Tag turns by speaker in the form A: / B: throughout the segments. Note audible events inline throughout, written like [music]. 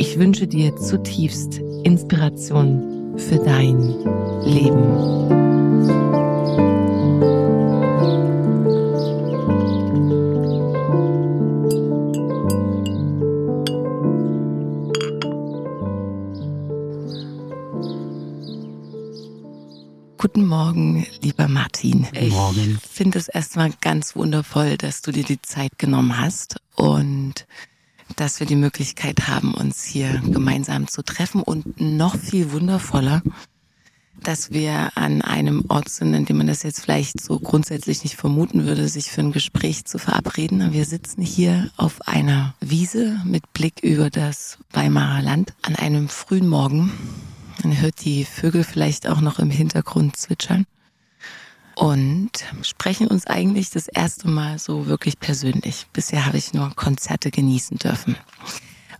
A: Ich wünsche dir zutiefst Inspiration für dein Leben. Guten Morgen, lieber Martin.
B: Guten Morgen.
A: Ich finde es erstmal ganz wundervoll, dass du dir die Zeit genommen hast und dass wir die Möglichkeit haben, uns hier gemeinsam zu treffen und noch viel wundervoller, dass wir an einem Ort sind, in dem man das jetzt vielleicht so grundsätzlich nicht vermuten würde, sich für ein Gespräch zu verabreden. Wir sitzen hier auf einer Wiese mit Blick über das Weimarer Land an einem frühen Morgen. Man hört die Vögel vielleicht auch noch im Hintergrund zwitschern und sprechen uns eigentlich das erste Mal so wirklich persönlich. Bisher habe ich nur Konzerte genießen dürfen.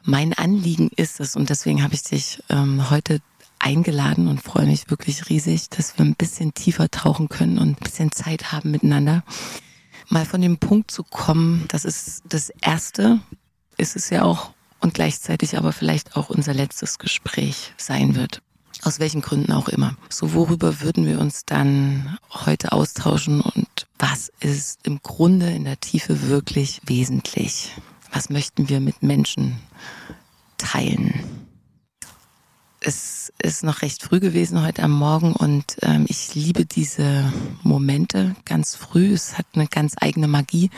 A: Mein Anliegen ist es, und deswegen habe ich dich ähm, heute eingeladen und freue mich wirklich riesig, dass wir ein bisschen tiefer tauchen können und ein bisschen Zeit haben miteinander. Mal von dem Punkt zu kommen, das ist das Erste, ist es ja auch und gleichzeitig aber vielleicht auch unser letztes Gespräch sein wird. Aus welchen Gründen auch immer. So, worüber würden wir uns dann heute austauschen und was ist im Grunde in der Tiefe wirklich wesentlich? Was möchten wir mit Menschen teilen? Es ist noch recht früh gewesen heute am Morgen und ähm, ich liebe diese Momente ganz früh. Es hat eine ganz eigene Magie.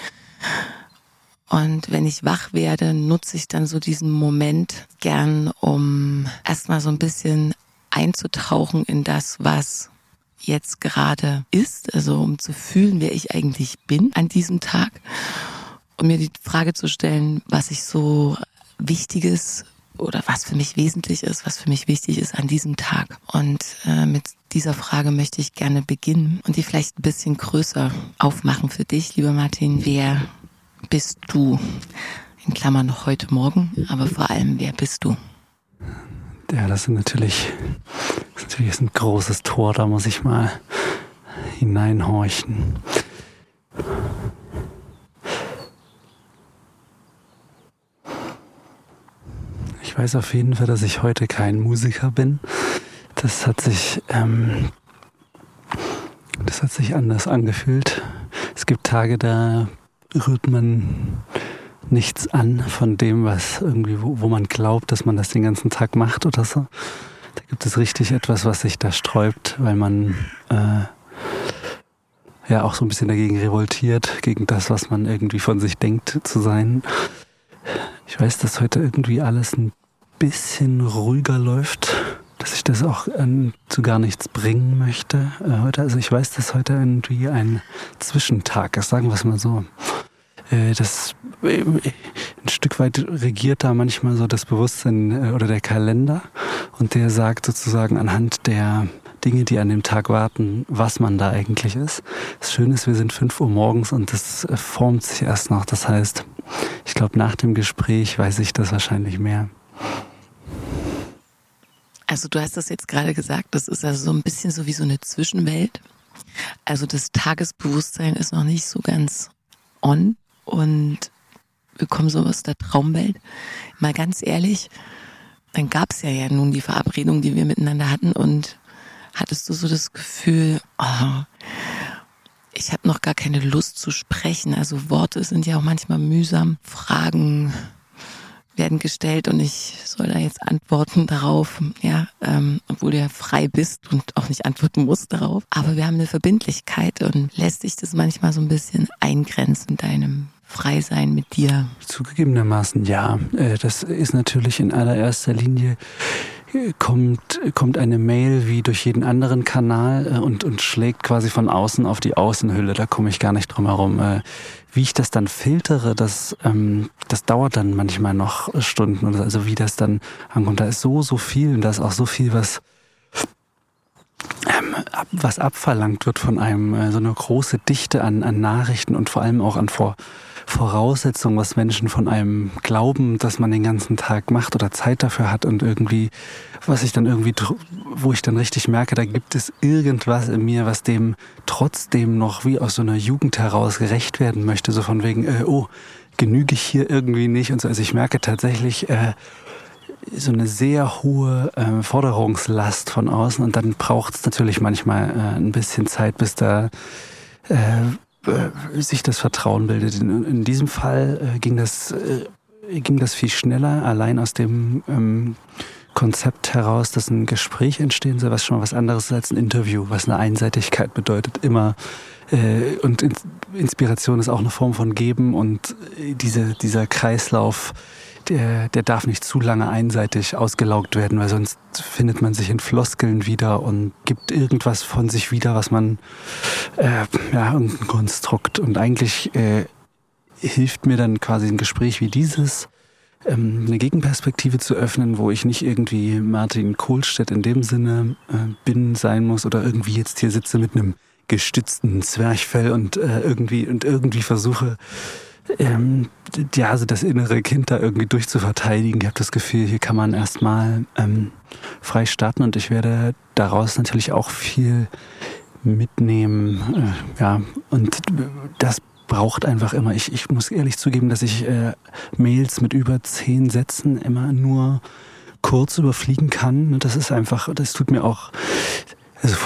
A: Und wenn ich wach werde, nutze ich dann so diesen Moment gern, um erstmal so ein bisschen einzutauchen in das, was jetzt gerade ist, also um zu fühlen, wer ich eigentlich bin an diesem Tag und mir die Frage zu stellen, was ich so Wichtiges oder was für mich wesentlich ist, was für mich wichtig ist an diesem Tag. Und äh, mit dieser Frage möchte ich gerne beginnen und die vielleicht ein bisschen größer aufmachen für dich, lieber Martin. Wer bist du? In Klammern heute Morgen, aber vor allem, wer bist du?
B: Ja, das ist natürlich, das ist natürlich ein großes Tor, da muss ich mal hineinhorchen. Ich weiß auf jeden Fall, dass ich heute kein Musiker bin. Das hat sich, ähm, das hat sich anders angefühlt. Es gibt Tage, da rührt man nichts an von dem, was irgendwie, wo, wo man glaubt, dass man das den ganzen Tag macht oder so. Da gibt es richtig etwas, was sich da sträubt, weil man äh, ja auch so ein bisschen dagegen revoltiert, gegen das, was man irgendwie von sich denkt zu sein. Ich weiß, dass heute irgendwie alles ein bisschen ruhiger läuft, dass ich das auch äh, zu gar nichts bringen möchte äh, heute. Also ich weiß, dass heute irgendwie ein Zwischentag ist, sagen wir es mal so. Äh, das äh, ein Stück weit regiert da manchmal so das Bewusstsein äh, oder der Kalender und der sagt sozusagen anhand der Dinge, die an dem Tag warten, was man da eigentlich ist. Das Schöne ist, wir sind fünf Uhr morgens und das formt sich erst noch. Das heißt, ich glaube, nach dem Gespräch weiß ich das wahrscheinlich mehr.
A: Also du hast das jetzt gerade gesagt, das ist also so ein bisschen so wie so eine Zwischenwelt. Also das Tagesbewusstsein ist noch nicht so ganz on und wir kommen so aus der Traumwelt. Mal ganz ehrlich, dann gab es ja, ja nun die Verabredung, die wir miteinander hatten und hattest du so das Gefühl, oh, ich habe noch gar keine Lust zu sprechen. Also Worte sind ja auch manchmal mühsam. Fragen werden gestellt und ich soll da jetzt antworten darauf, ja, ähm, obwohl du ja frei bist und auch nicht antworten musst darauf. Aber wir haben eine Verbindlichkeit und lässt sich das manchmal so ein bisschen eingrenzen, deinem Freisein mit dir?
B: Zugegebenermaßen ja. Äh, das ist natürlich in allererster Linie äh, kommt, kommt eine Mail wie durch jeden anderen Kanal äh, und, und schlägt quasi von außen auf die Außenhülle. Da komme ich gar nicht drum herum. Wie ich das dann filtere, das, ähm, das dauert dann manchmal noch Stunden. Also wie das dann ankommt. Da ist so, so viel und da ist auch so viel, was ähm, was abverlangt wird von einem, so eine große Dichte an, an Nachrichten und vor allem auch an Vor Voraussetzung, was Menschen von einem glauben, dass man den ganzen Tag macht oder Zeit dafür hat und irgendwie, was ich dann irgendwie, wo ich dann richtig merke, da gibt es irgendwas in mir, was dem trotzdem noch wie aus so einer Jugend heraus gerecht werden möchte, so von wegen, äh, oh, genüge ich hier irgendwie nicht und so. Also ich merke tatsächlich, äh, so eine sehr hohe äh, Forderungslast von außen und dann braucht es natürlich manchmal äh, ein bisschen Zeit, bis da äh, äh, sich das Vertrauen bildet. In, in diesem Fall äh, ging, das, äh, ging das viel schneller, allein aus dem ähm, Konzept heraus, dass ein Gespräch entstehen soll, was schon mal was anderes ist als ein Interview, was eine Einseitigkeit bedeutet, immer. Äh, und Inspiration ist auch eine Form von Geben und diese, dieser Kreislauf der, der darf nicht zu lange einseitig ausgelaugt werden, weil sonst findet man sich in Floskeln wieder und gibt irgendwas von sich wieder, was man, äh, ja, irgendein Konstrukt. Und eigentlich äh, hilft mir dann quasi ein Gespräch wie dieses, ähm, eine Gegenperspektive zu öffnen, wo ich nicht irgendwie Martin Kohlstedt in dem Sinne äh, bin, sein muss oder irgendwie jetzt hier sitze mit einem gestützten Zwerchfell und äh, irgendwie und irgendwie versuche ähm, ja, also das innere Kind da irgendwie durchzuverteidigen. Ich habe das Gefühl, hier kann man erstmal ähm, frei starten und ich werde daraus natürlich auch viel mitnehmen. Äh, ja, und das braucht einfach immer. Ich, ich muss ehrlich zugeben, dass ich äh, Mails mit über zehn Sätzen immer nur kurz überfliegen kann. Das ist einfach, das tut mir auch also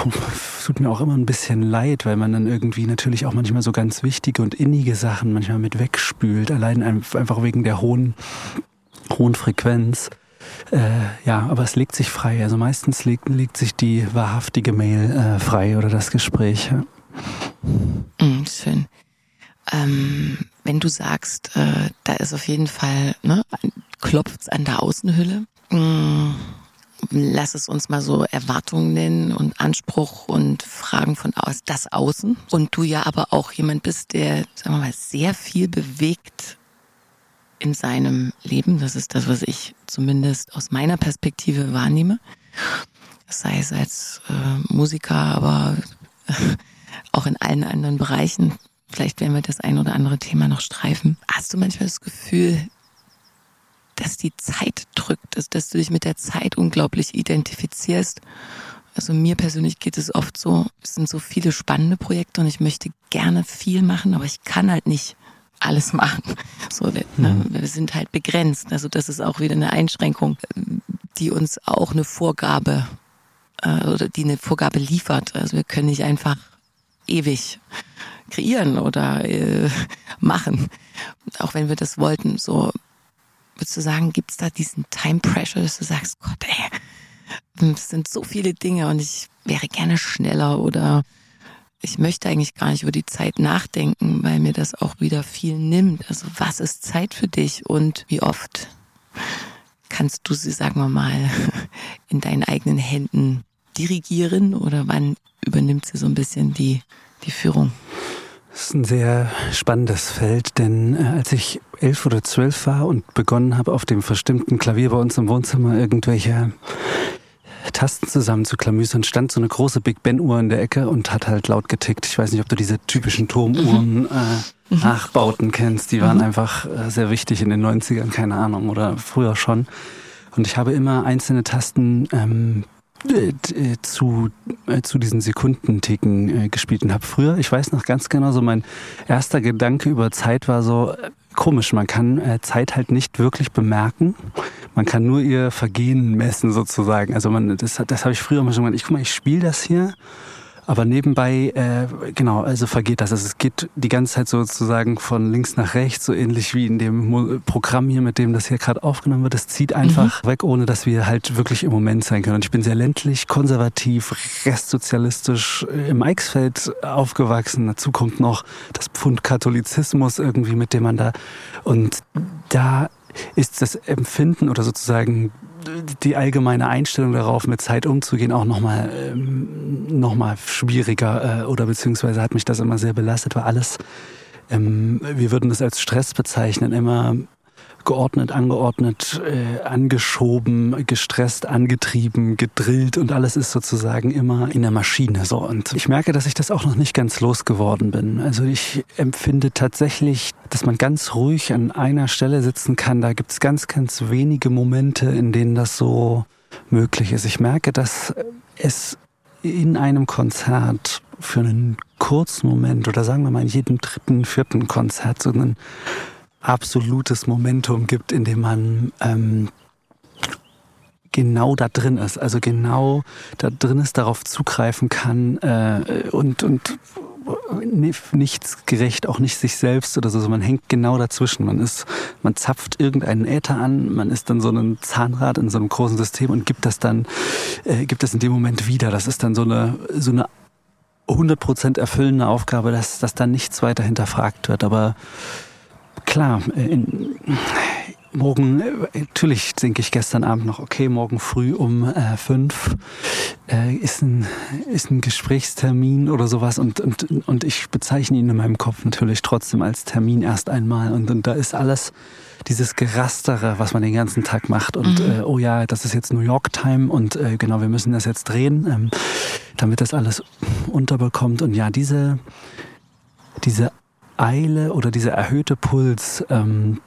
B: tut mir auch immer ein bisschen leid, weil man dann irgendwie natürlich auch manchmal so ganz wichtige und innige Sachen manchmal mit wegspült, allein einfach wegen der hohen, hohen Frequenz. Äh, ja, aber es legt sich frei. Also meistens legt, legt sich die wahrhaftige Mail äh, frei oder das Gespräch.
A: Mm, schön. Ähm, wenn du sagst, äh, da ist auf jeden Fall, ne, klopft an der Außenhülle. Mm, lass es uns mal so Erwartungen nennen und Anspruch und Fragen von aus das Außen. Und du ja aber auch jemand bist, der, sagen wir mal, sehr viel bewegt in seinem Leben. Das ist das, was ich zumindest aus meiner Perspektive wahrnehme. Sei es als äh, Musiker, aber [laughs] auch in allen anderen Bereichen. Vielleicht werden wir das ein oder andere Thema noch streifen. Hast du manchmal das Gefühl, dass die Zeit drückt, dass, dass du dich mit der Zeit unglaublich identifizierst. Also mir persönlich geht es oft so, es sind so viele spannende Projekte und ich möchte gerne viel machen, aber ich kann halt nicht alles machen. [laughs] So, ne, mhm. Wir sind halt begrenzt. Also das ist auch wieder eine Einschränkung, die uns auch eine Vorgabe äh, oder die eine Vorgabe liefert. Also wir können nicht einfach ewig kreieren oder äh, [laughs] machen, auch wenn wir das wollten. So würdest du sagen, gibt es da diesen Time Pressure, dass du sagst, Gott, ey, es sind so viele Dinge und ich wäre gerne schneller oder ich möchte eigentlich gar nicht über die Zeit nachdenken, weil mir das auch wieder viel nimmt. Also was ist Zeit für dich und wie oft kannst du sie, sagen wir mal, [laughs] in deinen eigenen Händen dirigieren oder wann übernimmt sie so ein bisschen die, die Führung?
B: Das ist ein sehr spannendes Feld, denn äh, als ich elf oder zwölf war und begonnen habe, auf dem verstimmten Klavier bei uns im Wohnzimmer irgendwelche Tasten zusammen zu klamüsern, stand so eine große Big Ben Uhr in der Ecke und hat halt laut getickt. Ich weiß nicht, ob du diese typischen Turmuhren mhm. äh, mhm. Nachbauten kennst. Die waren mhm. einfach äh, sehr wichtig in den 90ern, keine Ahnung, oder früher schon. Und ich habe immer einzelne Tasten ähm, äh, zu, äh, zu diesen Sekundenticken äh, gespielt und habe früher, ich weiß noch ganz genau, so mein erster Gedanke über Zeit war so, komisch, man kann äh, Zeit halt nicht wirklich bemerken. Man kann nur ihr Vergehen messen sozusagen. Also man, das, das habe ich früher immer schon gemacht. Ich guck mal, ich spiele das hier aber nebenbei, äh, genau, also vergeht das. Also es geht die ganze Zeit sozusagen von links nach rechts, so ähnlich wie in dem Programm hier, mit dem das hier gerade aufgenommen wird. Es zieht einfach mhm. weg, ohne dass wir halt wirklich im Moment sein können. Und ich bin sehr ländlich, konservativ, restsozialistisch äh, im Eichsfeld aufgewachsen. Dazu kommt noch das Pfund Katholizismus irgendwie, mit dem man da und da ist das Empfinden oder sozusagen die allgemeine Einstellung darauf, mit Zeit umzugehen, auch nochmal ähm, noch schwieriger äh, oder beziehungsweise hat mich das immer sehr belastet, weil alles, ähm, wir würden das als Stress bezeichnen, immer geordnet, angeordnet, äh, angeschoben, gestresst, angetrieben, gedrillt und alles ist sozusagen immer in der Maschine so. Und ich merke, dass ich das auch noch nicht ganz losgeworden bin. Also ich empfinde tatsächlich, dass man ganz ruhig an einer Stelle sitzen kann. Da gibt es ganz, ganz wenige Momente, in denen das so möglich ist. Ich merke, dass es in einem Konzert für einen kurzen Moment oder sagen wir mal in jedem dritten, vierten Konzert so einen absolutes Momentum gibt, in dem man ähm, genau da drin ist, also genau da drin ist, darauf zugreifen kann äh, und, und nichts gerecht, auch nicht sich selbst oder so. Man hängt genau dazwischen. Man ist, man zapft irgendeinen Äther an, man ist dann so ein Zahnrad in so einem großen System und gibt das dann, äh, gibt das in dem Moment wieder. Das ist dann so eine, so eine 100% erfüllende Aufgabe, dass, dass dann nichts weiter hinterfragt wird. Aber klar, äh, in, morgen, äh, natürlich denke ich gestern Abend noch, okay, morgen früh um äh, fünf äh, ist, ein, ist ein Gesprächstermin oder sowas und, und, und ich bezeichne ihn in meinem Kopf natürlich trotzdem als Termin erst einmal und, und da ist alles dieses Gerastere, was man den ganzen Tag macht und mhm. äh, oh ja, das ist jetzt New York Time und äh, genau, wir müssen das jetzt drehen, ähm, damit das alles unterbekommt und ja, diese diese Eile oder dieser erhöhte Puls, ähm,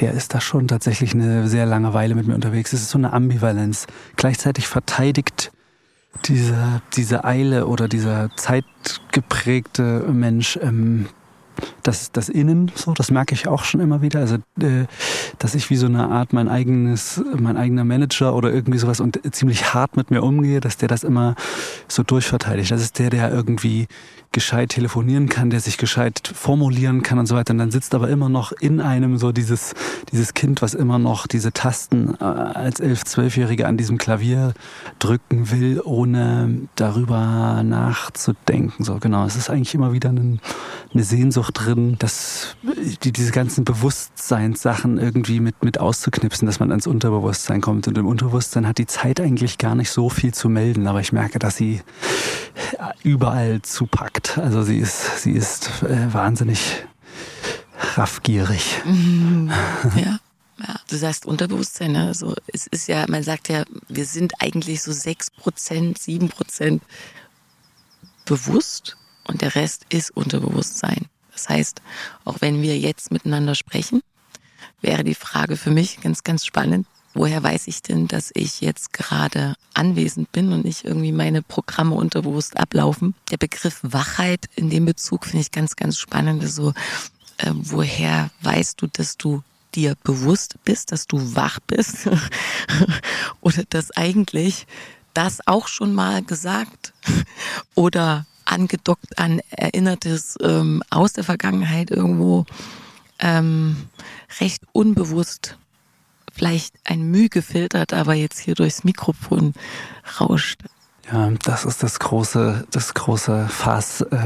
B: der ist da schon tatsächlich eine sehr lange Weile mit mir unterwegs. Es ist so eine Ambivalenz. Gleichzeitig verteidigt diese, diese Eile oder dieser zeitgeprägte Mensch ähm, das, das Innen, so, das merke ich auch schon immer wieder. Also, äh, dass ich wie so eine Art mein eigenes, mein eigener Manager oder irgendwie sowas und ziemlich hart mit mir umgehe, dass der das immer so durchverteidigt. Das ist der, der irgendwie gescheit telefonieren kann, der sich gescheit formulieren kann und so weiter. Und dann sitzt aber immer noch in einem so dieses, dieses Kind, was immer noch diese Tasten äh, als elf, zwölfjährige an diesem Klavier drücken will, ohne darüber nachzudenken. So genau. Es ist eigentlich immer wieder ein, eine Sehnsucht drin, dass die, diese ganzen Bewusstseinssachen irgendwie mit, mit auszuknipsen, dass man ans Unterbewusstsein kommt. Und im Unterbewusstsein hat die Zeit eigentlich gar nicht so viel zu melden, aber ich merke, dass sie überall zupackt. Also sie ist, sie ist äh, wahnsinnig raffgierig.
A: Mhm. [laughs] Ja. Ja, du sagst Unterbewusstsein, ne? also es ist ja, man sagt ja, wir sind eigentlich so sechs Prozent, sieben Prozent bewusst und der Rest ist Unterbewusstsein. Das heißt, auch wenn wir jetzt miteinander sprechen, wäre die Frage für mich ganz, ganz spannend, woher weiß ich denn, dass ich jetzt gerade anwesend bin und nicht irgendwie meine Programme unterbewusst ablaufen? Der Begriff Wachheit in dem Bezug finde ich ganz, ganz spannend. So, äh, woher weißt du, dass du dir bewusst bist, dass du wach bist [laughs] oder dass eigentlich das auch schon mal gesagt [laughs] oder angedockt an Erinnertes ähm, aus der Vergangenheit irgendwo ähm, recht unbewusst vielleicht ein Mühe gefiltert, aber jetzt hier durchs Mikrofon rauscht.
B: Ja, das ist das große, das große Fass äh,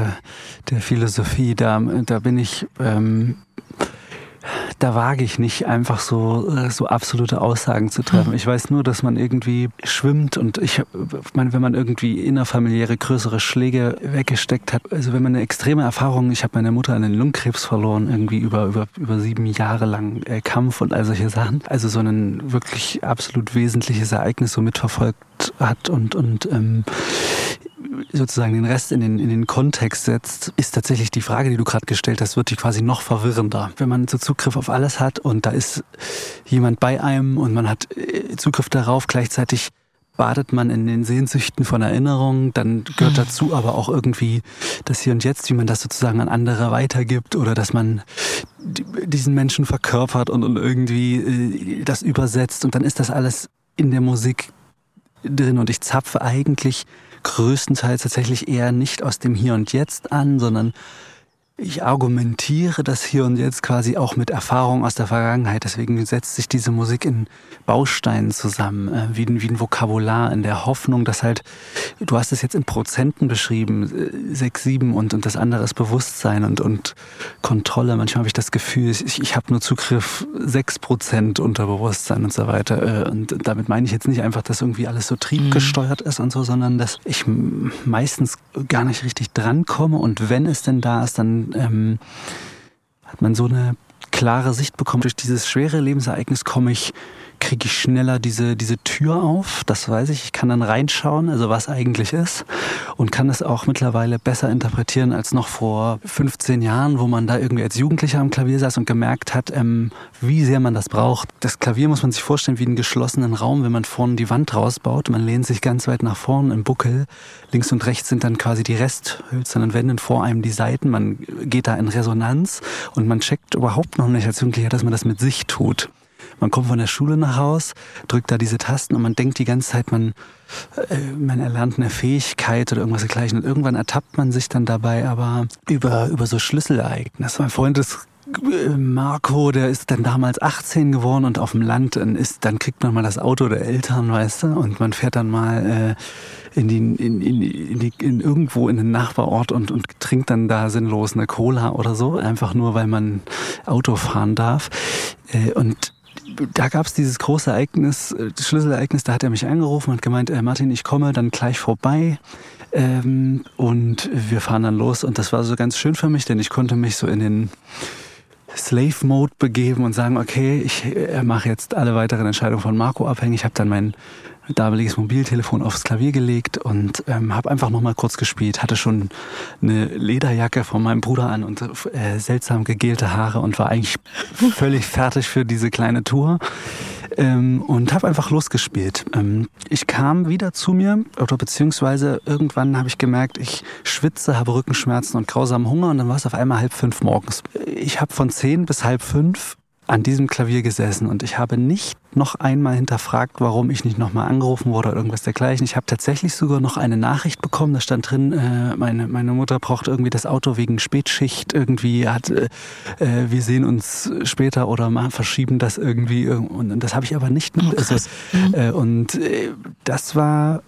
B: der Philosophie. Da, da bin ich ähm, da wage ich nicht einfach so, äh, so absolute Aussagen zu treffen. Hm. Ich weiß nur, dass man irgendwie schwimmt und ich meine, wenn man irgendwie innerfamiliäre größere Schläge weggesteckt hat, also wenn man eine extreme Erfahrung, ich habe meine Mutter an den Lungenkrebs verloren, irgendwie über, über, über sieben Jahre lang äh, Kampf und all solche Sachen. Also so ein wirklich absolut wesentliches Ereignis so mitverfolgt hat und, und ähm, sozusagen den Rest in den, in den Kontext setzt, ist tatsächlich die Frage, die du gerade gestellt hast, wird die quasi noch verwirrender. Wenn man so Zugriff auf alles hat und da ist jemand bei einem und man hat äh, Zugriff darauf, gleichzeitig badet man in den Sehnsüchten von Erinnerungen, dann gehört hm. dazu aber auch irgendwie das Hier und Jetzt, wie man das sozusagen an andere weitergibt oder dass man diesen Menschen verkörpert und, und irgendwie äh, das übersetzt und dann ist das alles in der Musik drin und ich zapfe eigentlich größtenteils tatsächlich eher nicht aus dem Hier und Jetzt an, sondern ich argumentiere das hier und jetzt quasi auch mit Erfahrung aus der Vergangenheit. Deswegen setzt sich diese Musik in Bausteinen zusammen, äh, wie, ein, wie ein Vokabular, in der Hoffnung, dass halt, du hast es jetzt in Prozenten beschrieben, äh, sechs, sieben und, und das andere ist Bewusstsein und, und Kontrolle. Manchmal habe ich das Gefühl, ich, ich habe nur Zugriff sechs Prozent unter Bewusstsein und so weiter. Äh, und damit meine ich jetzt nicht einfach, dass irgendwie alles so triebgesteuert mhm. ist und so, sondern dass ich meistens gar nicht richtig drankomme und wenn es denn da ist, dann ähm, hat man so eine klare Sicht bekommen. Durch dieses schwere Lebensereignis komme ich kriege ich schneller diese, diese Tür auf. Das weiß ich. Ich kann dann reinschauen, also was eigentlich ist. Und kann es auch mittlerweile besser interpretieren als noch vor 15 Jahren, wo man da irgendwie als Jugendlicher am Klavier saß und gemerkt hat, ähm, wie sehr man das braucht. Das Klavier muss man sich vorstellen wie einen geschlossenen Raum, wenn man vorne die Wand rausbaut. Man lehnt sich ganz weit nach vorne im Buckel. Links und rechts sind dann quasi die resthölzernen Wände vor einem die Seiten. Man geht da in Resonanz und man checkt überhaupt noch nicht als Jugendlicher, dass man das mit sich tut. Man kommt von der Schule nach Haus, drückt da diese Tasten und man denkt die ganze Zeit, man, äh, man erlernt eine Fähigkeit oder irgendwas dergleichen. Und irgendwann ertappt man sich dann dabei aber über, über so Schlüsselereignisse. Mein Freund ist äh, Marco, der ist dann damals 18 geworden und auf dem Land dann ist, dann kriegt man mal das Auto der Eltern, weißt du, und man fährt dann mal äh, in die, in, in, in, die, in irgendwo in den Nachbarort und, und trinkt dann da sinnlos eine Cola oder so, einfach nur weil man Auto fahren darf. Äh, und da gab es dieses große Ereignis, äh, das Schlüsselereignis, da hat er mich angerufen und gemeint, äh, Martin, ich komme dann gleich vorbei. Ähm, und wir fahren dann los. Und das war so ganz schön für mich, denn ich konnte mich so in den Slave-Mode begeben und sagen, okay, ich äh, mache jetzt alle weiteren Entscheidungen von Marco abhängig. Ich habe dann mein damaliges Mobiltelefon aufs Klavier gelegt und ähm, habe einfach nochmal kurz gespielt. Hatte schon eine Lederjacke von meinem Bruder an und äh, seltsam gegelte Haare und war eigentlich völlig fertig für diese kleine Tour ähm, und habe einfach losgespielt. Ähm, ich kam wieder zu mir oder beziehungsweise irgendwann habe ich gemerkt, ich schwitze, habe Rückenschmerzen und grausamen Hunger und dann war es auf einmal halb fünf morgens. Ich habe von zehn bis halb fünf an diesem Klavier gesessen und ich habe nicht noch einmal hinterfragt, warum ich nicht nochmal angerufen wurde oder irgendwas dergleichen. Ich habe tatsächlich sogar noch eine Nachricht bekommen, da stand drin, äh, meine, meine Mutter braucht irgendwie das Auto wegen Spätschicht irgendwie, hat, äh, äh wir sehen uns später oder mal verschieben das irgendwie und das habe ich aber nicht mit. Oh, also, äh, und äh, das war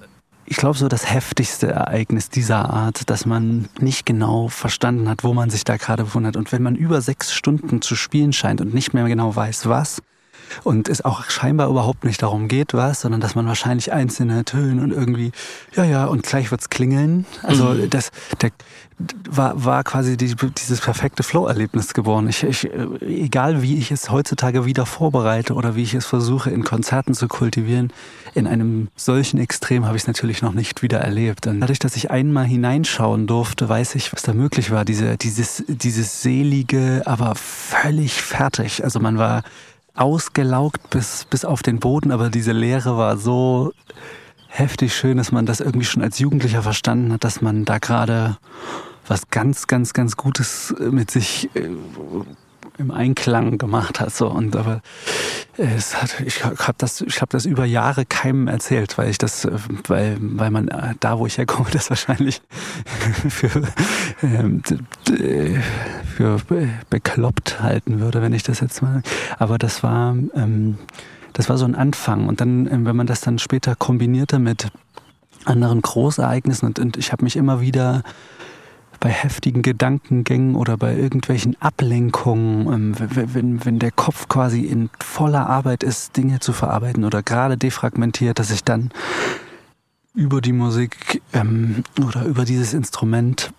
B: ich glaube, so das heftigste Ereignis dieser Art, dass man nicht genau verstanden hat, wo man sich da gerade befunden hat. Und wenn man über sechs Stunden zu spielen scheint und nicht mehr genau weiß, was, und es auch scheinbar überhaupt nicht darum geht, was, sondern dass man wahrscheinlich einzelne Töne und irgendwie, ja, ja, und gleich wird's klingeln. Also mhm. das, der, war, war quasi die, dieses perfekte Flow-Erlebnis geworden. Ich, ich, egal wie ich es heutzutage wieder vorbereite oder wie ich es versuche in Konzerten zu kultivieren, in einem solchen Extrem habe ich es natürlich noch nicht wieder erlebt. Und dadurch, dass ich einmal hineinschauen durfte, weiß ich, was da möglich war. Diese, dieses, dieses selige, aber völlig fertig. Also man war ausgelaugt bis, bis auf den Boden, aber diese Leere war so heftig schön, dass man das irgendwie schon als Jugendlicher verstanden hat, dass man da gerade was ganz, ganz, ganz Gutes mit sich äh, im Einklang gemacht hat. So. Und aber es hat, ich habe das, habe das über Jahre keinem erzählt, weil ich das, weil, weil man äh, da, wo ich herkomme, [laughs] das wahrscheinlich für, ähm, für bekloppt halten würde, wenn ich das jetzt mal. Aber das war, ähm, das war so ein Anfang. Und dann, ähm, wenn man das dann später kombinierte mit anderen Großereignissen und, und ich habe mich immer wieder bei heftigen Gedankengängen oder bei irgendwelchen Ablenkungen, ähm, wenn, wenn der Kopf quasi in voller Arbeit ist, Dinge zu verarbeiten oder gerade defragmentiert, dass ich dann über die Musik ähm, oder über dieses Instrument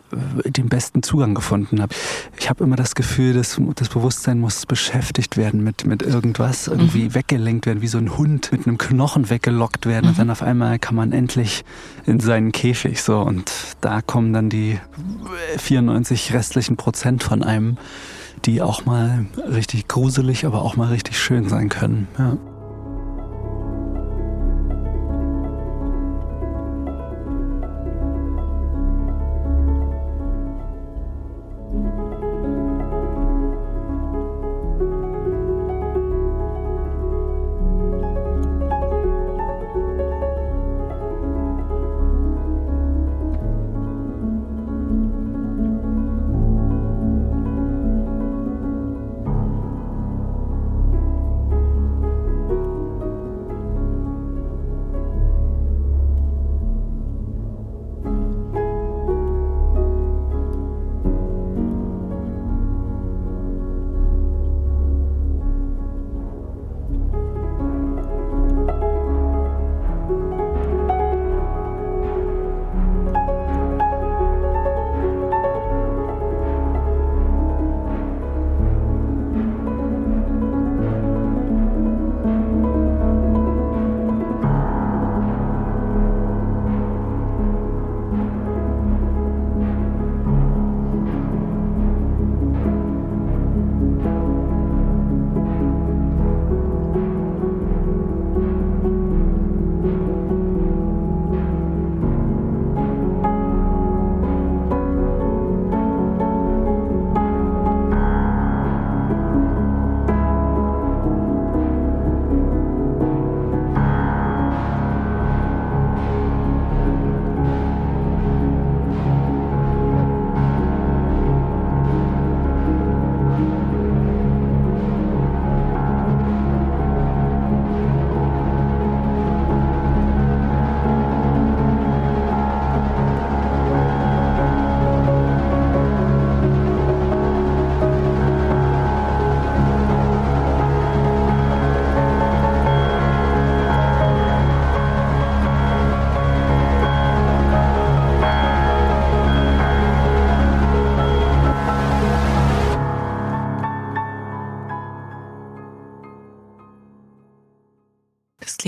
B: äh, den besten Zugang gefunden habe. Ich habe immer das Gefühl, dass das Bewusstsein muss beschäftigt werden mit, mit irgendwas, irgendwie mhm. weggelenkt werden, wie so ein Hund mit einem Knochen weggelockt werden mhm. und dann auf einmal kann man endlich in seinen Käfig so und da kommen dann die 94 restlichen Prozent von einem, die auch mal richtig gruselig, aber auch mal richtig schön sein können. Ja.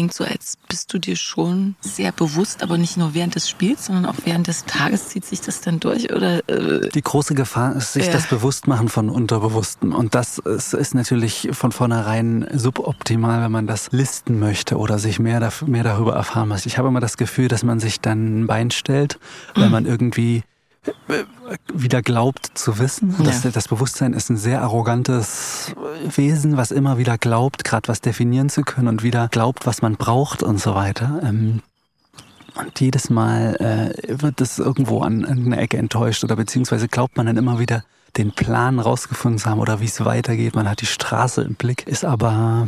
A: Klingt so, als bist du dir schon sehr bewusst, aber nicht nur während des Spiels, sondern auch während des Tages zieht sich das dann durch, oder?
B: Äh die große Gefahr ist, sich ja. das Bewusstmachen von Unterbewussten. Und das ist, ist, natürlich von vornherein suboptimal, wenn man das listen möchte oder sich mehr, dafür, mehr darüber erfahren möchte. Ich habe immer das Gefühl, dass man sich dann ein Bein stellt, weil mhm. man irgendwie wieder glaubt zu wissen. Das, ja. das Bewusstsein ist ein sehr arrogantes Wesen, was immer wieder glaubt, gerade was definieren zu können und wieder glaubt, was man braucht und so weiter. Ähm, und jedes Mal äh, wird das irgendwo an, an einer Ecke enttäuscht oder beziehungsweise glaubt man dann immer wieder, den Plan rausgefunden zu haben oder wie es weitergeht. Man hat die Straße im Blick, ist aber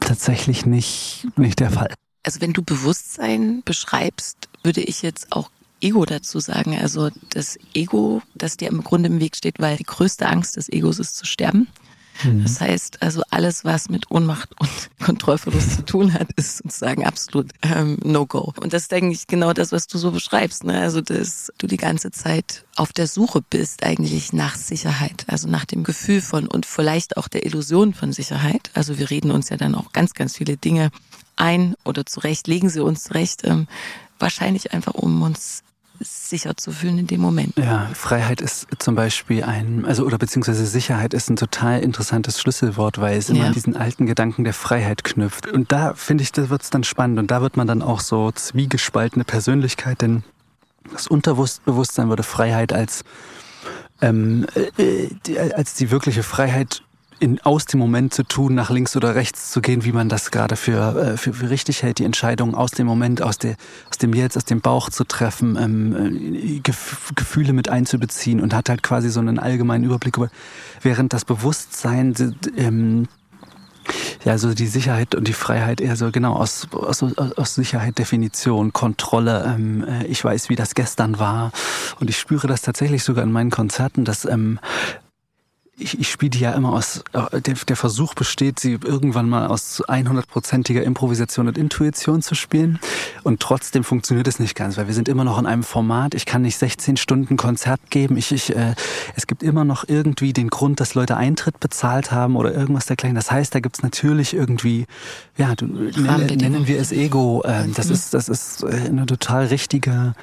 B: tatsächlich nicht, nicht der Fall.
A: Also wenn du Bewusstsein beschreibst, würde ich jetzt auch Ego dazu sagen. Also das Ego, das dir im Grunde im Weg steht, weil die größte Angst des Egos ist zu sterben. Mhm. Das heißt also, alles, was mit Ohnmacht und [laughs] Kontrollverlust zu tun hat, ist sozusagen absolut ähm, No-Go. Und das ist eigentlich genau das, was du so beschreibst. Ne? Also, dass du die ganze Zeit auf der Suche bist eigentlich nach Sicherheit, also nach dem Gefühl von und vielleicht auch der Illusion von Sicherheit. Also wir reden uns ja dann auch ganz, ganz viele Dinge ein oder zurecht, legen sie uns zurecht, ähm, wahrscheinlich einfach um uns sicher zu fühlen in dem Moment.
B: Ja, Freiheit ist zum Beispiel ein, also oder beziehungsweise Sicherheit ist ein total interessantes Schlüsselwort, weil es immer ja. an diesen alten Gedanken der Freiheit knüpft. Und da finde ich, da wird es dann spannend und da wird man dann auch so zwiegespaltene Persönlichkeit, denn das Unterbewusstsein würde Freiheit als ähm, äh, die, als die wirkliche Freiheit in, aus dem Moment zu tun, nach links oder rechts zu gehen, wie man das gerade für, äh, für, für richtig hält, die Entscheidung aus dem Moment, aus, der, aus dem Jetzt, aus dem Bauch zu treffen, ähm, äh, Gef Gefühle mit einzubeziehen und hat halt quasi so einen allgemeinen Überblick über, während das Bewusstsein ähm, ja, so die Sicherheit und die Freiheit eher so genau aus, aus, aus Sicherheit, Definition, Kontrolle. Ähm, äh, ich weiß, wie das gestern war. Und ich spüre das tatsächlich sogar in meinen Konzerten, dass ähm, ich, ich spiele die ja immer aus, äh, der, der Versuch besteht, sie irgendwann mal aus 100%iger Improvisation und Intuition zu spielen. Und trotzdem funktioniert es nicht ganz, weil wir sind immer noch in einem Format. Ich kann nicht 16 Stunden Konzert geben. Ich, ich, äh, es gibt immer noch irgendwie den Grund, dass Leute Eintritt bezahlt haben oder irgendwas dergleichen. Das heißt, da gibt's natürlich irgendwie, ja, du, nennen, nennen wir es Ego. Äh, das mhm. ist, das ist äh, eine total richtige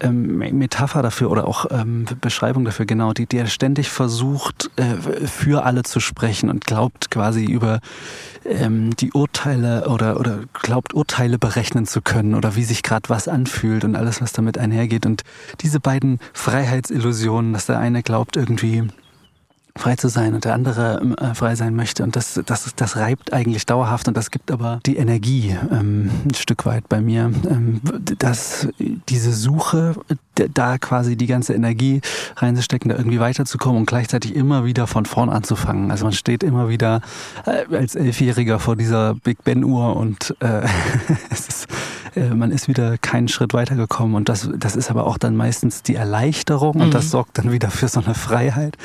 B: ähm, Metapher dafür oder auch ähm, Beschreibung dafür, genau, die, der ständig versucht, äh, für alle zu sprechen und glaubt quasi über ähm, die Urteile oder, oder glaubt Urteile berechnen zu können oder wie sich gerade was anfühlt und alles, was damit einhergeht. Und diese beiden Freiheitsillusionen, dass der eine glaubt irgendwie, frei zu sein und der andere ähm, äh, frei sein möchte. Und das, das, das reibt eigentlich dauerhaft und das gibt aber die Energie ähm, ein Stück weit bei mir, ähm, dass diese Suche, da quasi die ganze Energie reinzustecken, da irgendwie weiterzukommen und gleichzeitig immer wieder von vorn anzufangen. Also man steht immer wieder äh, als Elfjähriger vor dieser Big Ben Uhr und äh, [laughs] es ist äh, man ist wieder keinen Schritt weitergekommen und das, das ist aber auch dann meistens die Erleichterung und mhm. das sorgt dann wieder für so eine Freiheit.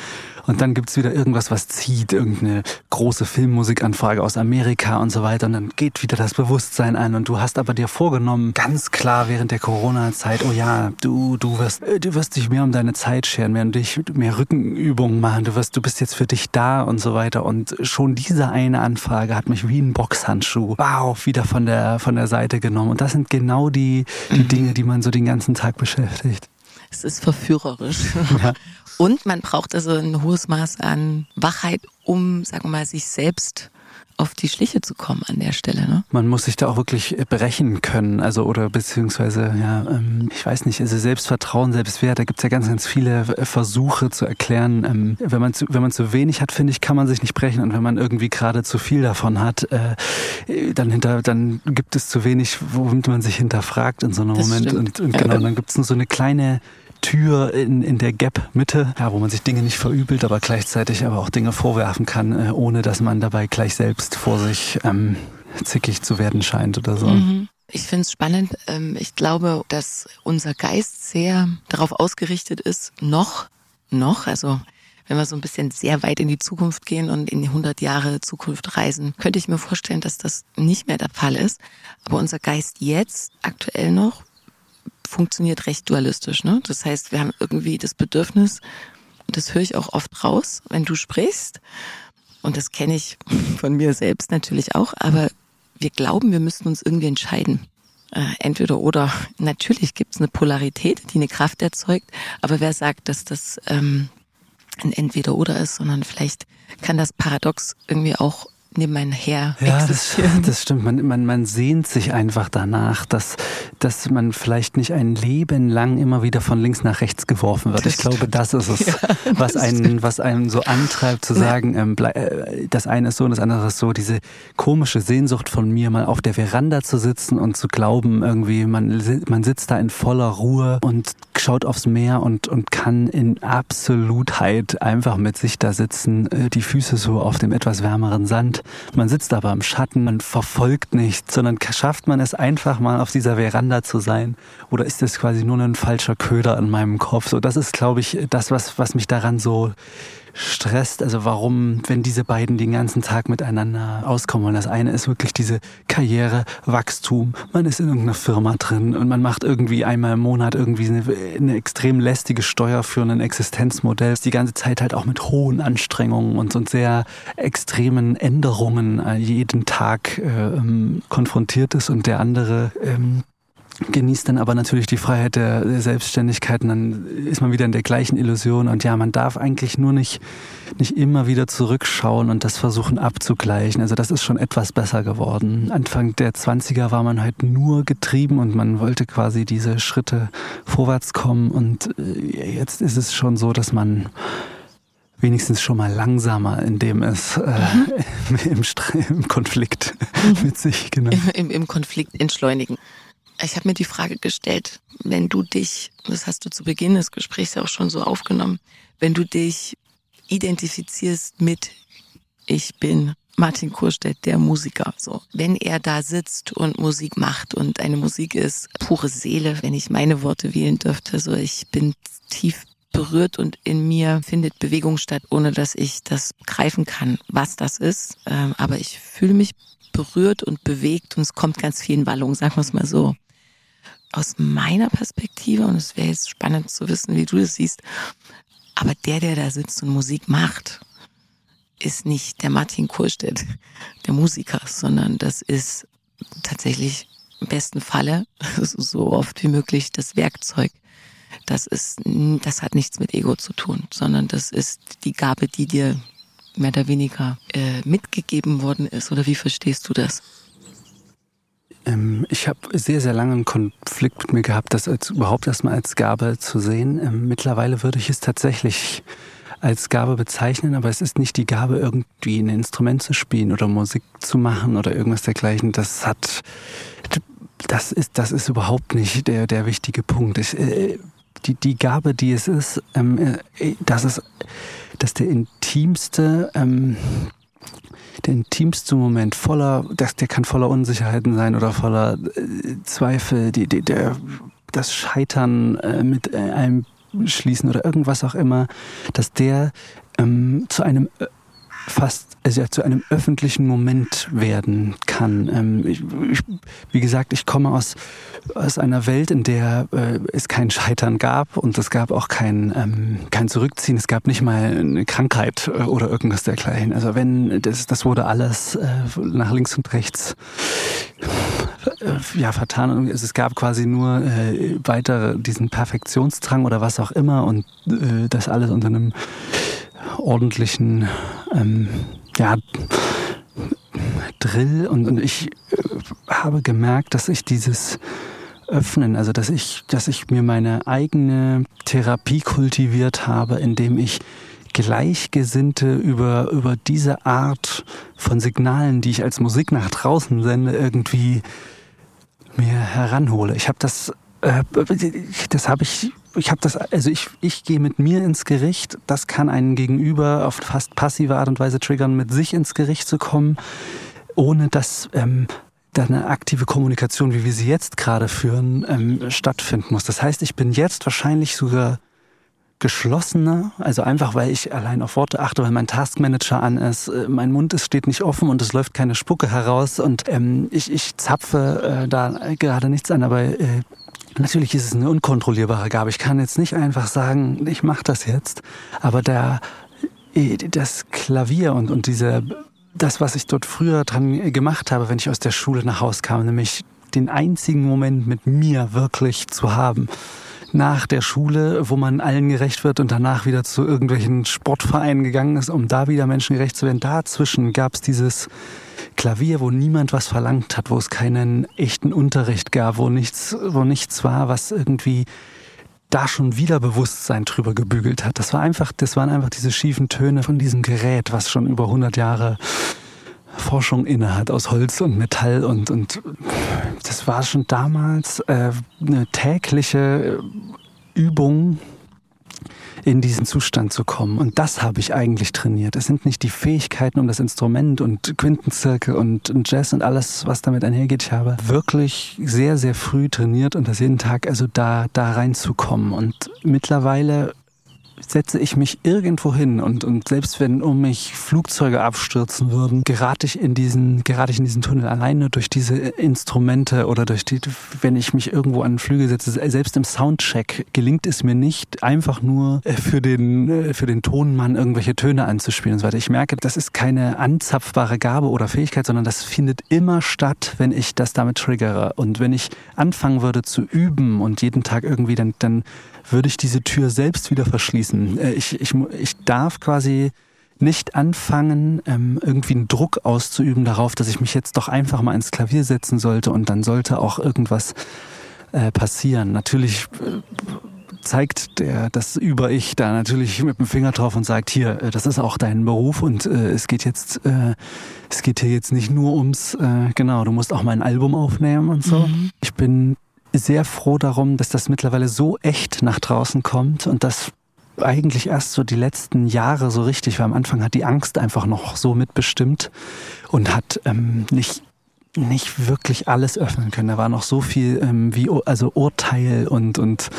B: Und dann gibt's wieder irgendwas, was zieht, irgendeine große Filmmusikanfrage aus Amerika und so weiter. Und dann geht wieder das Bewusstsein ein. Und du hast aber dir vorgenommen, ganz klar während der Corona-Zeit, oh ja, du, du wirst, äh, du wirst dich mehr um deine Zeit scheren, mehr um dich, mehr Rückenübungen machen. Du wirst, du bist jetzt für dich da und so weiter. Und schon diese eine Anfrage hat mich wie ein Boxhandschuh, wow, wieder von der, von der Seite genommen. Und das sind genau die, die mhm. Dinge, die man so den ganzen Tag beschäftigt.
A: Es ist verführerisch. [laughs] Ja. Und man braucht also ein hohes Maß an Wachheit, um, sagen wir mal, sich selbst auf die Schliche zu kommen an der Stelle. Ne?
B: Man muss sich da auch wirklich äh, berechnen können, also oder beziehungsweise, ja, ähm, ich weiß nicht, also Selbstvertrauen, Selbstwert, da gibt's ja ganz, ganz viele äh, Versuche zu erklären. Ähm, wenn, man zu, wenn man zu wenig hat, finde ich, kann man sich nicht brechen und wenn man irgendwie gerade zu viel davon hat, äh, dann, hinter, dann gibt es zu wenig, womit man sich hinterfragt in so einem das Moment. Und, und genau, [laughs] dann gibt's nur so eine kleine Tür in, in der Gap-Mitte, ja, wo man sich Dinge nicht verübelt, aber gleichzeitig aber auch Dinge vorwerfen kann, äh, ohne dass man dabei gleich selbst vor sich ähm, zickig zu werden scheint oder so. Mhm.
A: Ich finde es spannend. Ähm, ich glaube, dass unser Geist sehr darauf ausgerichtet ist, noch, noch, also wenn wir so ein bisschen sehr weit in die Zukunft gehen und in die 100 Jahre Zukunft reisen, könnte ich mir vorstellen, dass das nicht mehr der Fall ist. Aber unser Geist jetzt aktuell noch funktioniert recht dualistisch. Ne? Das heißt, wir haben irgendwie das Bedürfnis, und das höre ich auch oft raus, wenn du sprichst, und das kenne ich [laughs] von mir selbst natürlich auch, aber wir glauben, wir müssten uns irgendwie entscheiden. Äh, entweder oder. [laughs] Natürlich gibt es eine Polarität, die eine Kraft erzeugt, aber wer sagt, dass das ähm, ein Entweder oder ist, sondern vielleicht kann das Paradox irgendwie auch nebenher
B: ja, existieren. Das, das stimmt. Man, man, man sehnt sich einfach danach, dass, dass man vielleicht nicht ein Leben lang immer wieder von links nach rechts geworfen wird. Das ich glaube, das ist es, [laughs] ja, was, einen, was einen so antreibt zu sagen, ähm, äh, das eine ist so und das andere ist so. Diese komische Sehnsucht von mir, mal auf der Veranda zu sitzen und zu glauben, irgendwie, man, man sitzt da in voller Ruhe und schaut aufs Meer und, und kann in Absolutheit einfach mit sich da sitzen, äh, die Füße so auf dem etwas wärmeren Sand man sitzt aber im Schatten, man verfolgt nichts, sondern schafft man es einfach mal auf dieser Veranda zu sein? Oder ist das quasi nur ein falscher Köder in meinem Kopf? So, das ist, glaube ich, das, was, was mich daran so stresst. Also warum, wenn diese beiden den ganzen Tag miteinander auskommen. Und das eine ist wirklich diese Karriere, Wachstum. Man ist in irgendeiner Firma drin und man macht irgendwie einmal im Monat irgendwie eine, eine extrem lästige Steuer für ein Existenzmodell. Die ganze Zeit halt auch mit hohen Anstrengungen und, und sehr extremen Änderungen jeden Tag äh, konfrontiert ist und der andere ähm, genießt dann aber natürlich die Freiheit der, der, Selbstständigkeit und dann ist man wieder in der gleichen Illusion und ja, man darf eigentlich nur nicht, nicht immer wieder zurückschauen und das versuchen abzugleichen. Also das ist schon etwas besser geworden. Anfang der 20er war man halt nur getrieben und man wollte quasi diese Schritte vorwärts kommen und äh, jetzt ist es schon so, dass man wenigstens schon mal langsamer in dem es äh, mhm. [laughs] im, im, Konflikt mhm. mit sich
A: genau. Im, Im Konflikt entschleunigen. Ich habe mir die Frage gestellt, wenn du dich, das hast du zu Beginn des Gesprächs ja auch schon so aufgenommen, wenn du dich identifizierst mit ich bin Martin Kurstedt, der Musiker. So, wenn er da sitzt und Musik macht und eine Musik ist pure Seele, wenn ich meine Worte wählen dürfte, so ich bin tief berührt und in mir findet Bewegung statt, ohne dass ich das greifen kann, was das ist. Ähm, aber ich fühle mich berührt und bewegt und es kommt ganz viel in Wallung, sagen wir es mal so aus meiner Perspektive, und es wäre jetzt spannend zu wissen, wie du das siehst, aber der, der da sitzt und Musik macht, ist nicht der Martin Kurstedt, der Musiker, sondern das ist tatsächlich im besten Falle [laughs] so oft wie möglich das Werkzeug. Das ist, das hat nichts mit Ego zu tun, sondern das ist die Gabe, die dir mehr oder weniger äh, mitgegeben worden ist. Oder wie verstehst du das?
B: Ähm, ich habe sehr, sehr lange einen Konflikt mit mir gehabt, das als, überhaupt erstmal als Gabe zu sehen. Ähm, mittlerweile würde ich es tatsächlich als Gabe bezeichnen, aber es ist nicht die Gabe, irgendwie ein Instrument zu spielen oder Musik zu machen oder irgendwas dergleichen. Das hat, das ist, das ist überhaupt nicht der, der wichtige Punkt. Ich, äh, die, die Gabe, die es ist, ähm, äh, das ist, dass der intimste, ähm, der intimste Moment voller, das, der kann voller Unsicherheiten sein oder voller äh, Zweifel, die, die, der, das Scheitern äh, mit äh, einem schließen oder irgendwas auch immer, dass der ähm, zu einem äh, fast also ja, zu einem öffentlichen Moment werden kann. Ähm, ich, ich, wie gesagt, ich komme aus, aus einer Welt, in der äh, es kein Scheitern gab und es gab auch kein, ähm, kein Zurückziehen. Es gab nicht mal eine Krankheit äh, oder irgendwas dergleichen. Also wenn, das, das wurde alles äh, nach links und rechts äh, ja, vertan. Es gab quasi nur äh, weiter diesen Perfektionsdrang oder was auch immer und äh, das alles unter einem ordentlichen ähm, ja, Drill und, ich äh, habe gemerkt, dass ich dieses Öffnen, also dass ich, dass ich mir meine eigene Therapie kultiviert habe, indem ich Gleichgesinnte über, über diese Art von Signalen, die ich als Musik nach draußen sende, irgendwie mir heranhole. Ich habe das, äh, das habe ich ich habe das, also ich, ich gehe mit mir ins Gericht. Das kann einen Gegenüber auf fast passive Art und Weise triggern, mit sich ins Gericht zu kommen, ohne dass ähm, da eine aktive Kommunikation, wie wir sie jetzt gerade führen, ähm, stattfinden muss. Das heißt, ich bin jetzt wahrscheinlich sogar geschlossener, also einfach weil ich allein auf Worte achte, weil mein Taskmanager an ist, äh, mein Mund ist, steht nicht offen und es läuft keine Spucke heraus und ähm, ich, ich zapfe äh, da gerade nichts an, aber äh, Natürlich ist es eine unkontrollierbare Gabe. Ich kann jetzt nicht einfach sagen, ich mache das jetzt. Aber äh, das Klavier und, und diese, das, was ich dort früher dran gemacht habe, wenn ich aus der Schule nach Hause kam, nämlich den einzigen Moment mit mir wirklich zu haben, nach der Schule, wo man allen gerecht wird und danach wieder zu irgendwelchen Sportvereinen gegangen ist, um da wieder Menschen gerecht zu werden. Dazwischen gab es dieses Klavier, wo niemand was verlangt hat, wo es keinen echten Unterricht gab, wo nichts, wo nichts war, was irgendwie da schon wieder Bewusstsein drüber gebügelt hat. Das war einfach, das waren einfach diese schiefen Töne von diesem Gerät, was schon über 100 Jahre Forschung innehat aus Holz und Metall und, und das war schon damals äh, eine tägliche Übung, in diesen Zustand zu kommen. Und das habe ich eigentlich trainiert. Es sind nicht die Fähigkeiten um das Instrument und Quintenzirkel und, Jazz und alles, was damit einhergeht. Ich habe wirklich sehr, sehr früh trainiert und das jeden Tag, also da, da reinzukommen. Und mittlerweile setze ich mich irgendwo hin und, und selbst wenn um mich Flugzeuge abstürzen würden, gerate ich in diesen, gerate ich in diesen Tunnel alleine durch diese Instrumente oder durch die, wenn ich mich irgendwo an Flügel setze, selbst im Soundcheck gelingt es mir nicht, einfach nur äh, für den, äh, für den Tonmann irgendwelche Töne anzuspielen und so weiter. Ich merke, das ist keine anzapfbare Gabe oder Fähigkeit, sondern das findet immer statt, wenn ich das damit triggere. Und wenn ich anfangen würde zu üben und jeden Tag irgendwie, dann, dann würde ich diese Tür selbst wieder verschließen. Äh, ich, ich, ich darf quasi nicht anfangen, ähm, irgendwie einen Druck auszuüben darauf, dass ich mich jetzt doch einfach mal ins Klavier setzen sollte und dann sollte auch irgendwas äh, passieren. Natürlich äh, zeigt der das Über-Ich da natürlich mit dem Finger drauf und sagt, hier, das ist auch dein Beruf und äh, es geht jetzt, äh, es geht hier jetzt nicht nur ums, äh, genau, du musst auch mal ein Album aufnehmen und so. Mhm. Ich bin sehr froh darum, dass das mittlerweile so echt nach draußen kommt und das eigentlich erst so die letzten Jahre so richtig, weil am Anfang hat die Angst einfach noch so mitbestimmt und hat ähm, nicht nicht wirklich alles öffnen können. Da war noch so viel ähm, wie also Urteil und und